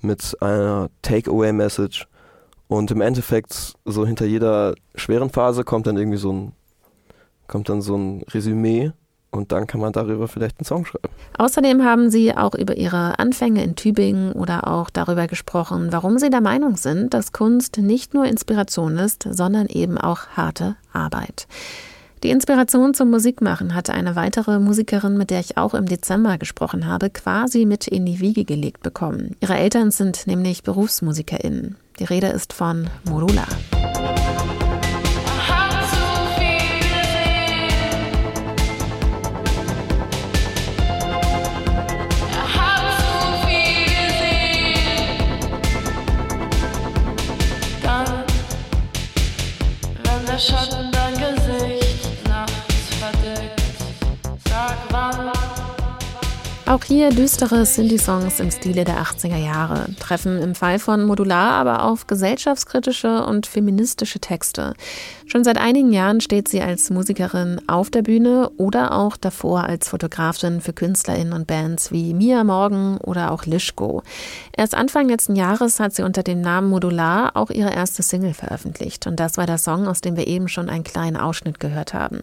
mit einer Takeaway-Message. Und im Endeffekt, so hinter jeder schweren Phase kommt dann irgendwie so ein, kommt dann so ein Resümee und dann kann man darüber vielleicht einen Song schreiben. Außerdem haben sie auch über ihre Anfänge in Tübingen oder auch darüber gesprochen, warum sie der Meinung sind, dass Kunst nicht nur Inspiration ist, sondern eben auch harte Arbeit. Die Inspiration zum Musikmachen hatte eine weitere Musikerin, mit der ich auch im Dezember gesprochen habe, quasi mit in die Wiege gelegt bekommen. Ihre Eltern sind nämlich BerufsmusikerInnen. Die Rede ist von Morula. Auch hier düstere Synthie-Songs im Stile der 80er Jahre, treffen im Fall von Modular aber auf gesellschaftskritische und feministische Texte. Schon seit einigen Jahren steht sie als Musikerin auf der Bühne oder auch davor als Fotografin für KünstlerInnen und Bands wie Mia Morgan oder auch Lischko. Erst Anfang letzten Jahres hat sie unter dem Namen Modular auch ihre erste Single veröffentlicht und das war der Song, aus dem wir eben schon einen kleinen Ausschnitt gehört haben.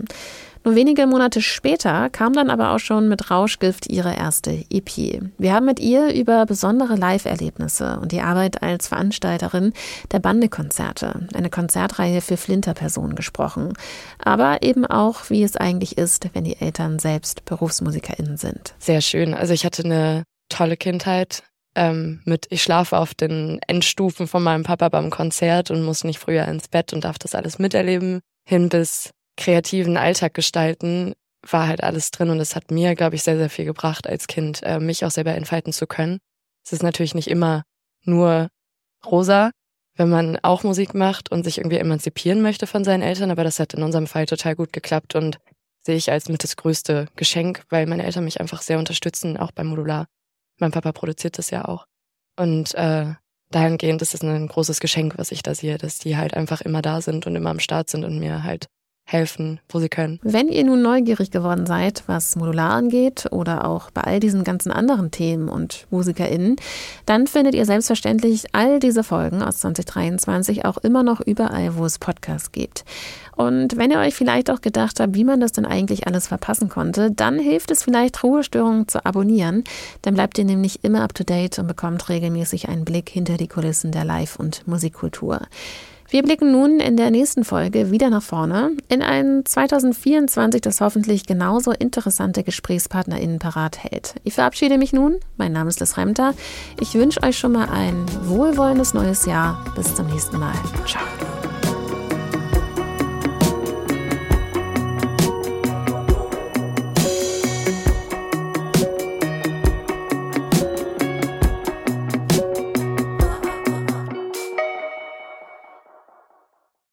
Nur wenige Monate später kam dann aber auch schon mit Rauschgift ihre erste EP. Wir haben mit ihr über besondere Live-Erlebnisse und die Arbeit als Veranstalterin der Bande-Konzerte, eine Konzertreihe für Flinterpersonen gesprochen. Aber eben auch, wie es eigentlich ist, wenn die Eltern selbst BerufsmusikerInnen sind. Sehr schön. Also ich hatte eine tolle Kindheit. Ähm, mit ich schlafe auf den Endstufen von meinem Papa beim Konzert und muss nicht früher ins Bett und darf das alles miterleben, hin bis kreativen Alltag gestalten. war halt alles drin und es hat mir, glaube ich, sehr, sehr viel gebracht als Kind, äh, mich auch selber entfalten zu können. Es ist natürlich nicht immer nur rosa, wenn man auch Musik macht und sich irgendwie emanzipieren möchte von seinen Eltern, aber das hat in unserem Fall total gut geklappt und sehe ich als mit das größte Geschenk, weil meine Eltern mich einfach sehr unterstützen, auch beim Modular. Mein Papa produziert das ja auch. Und äh, dahingehend ist es ein großes Geschenk, was ich da sehe, dass die halt einfach immer da sind und immer am Start sind und mir halt helfen, wo sie können. Wenn ihr nun neugierig geworden seid, was Modular angeht oder auch bei all diesen ganzen anderen Themen und MusikerInnen, dann findet ihr selbstverständlich all diese Folgen aus 2023 auch immer noch überall, wo es Podcasts gibt. Und wenn ihr euch vielleicht auch gedacht habt, wie man das denn eigentlich alles verpassen konnte, dann hilft es vielleicht, Ruhestörungen zu abonnieren. Dann bleibt ihr nämlich immer up to date und bekommt regelmäßig einen Blick hinter die Kulissen der Live- und Musikkultur. Wir blicken nun in der nächsten Folge wieder nach vorne in ein 2024, das hoffentlich genauso interessante GesprächspartnerInnen parat hält. Ich verabschiede mich nun. Mein Name ist Liz Remter. Ich wünsche euch schon mal ein wohlwollendes neues Jahr. Bis zum nächsten Mal. Ciao.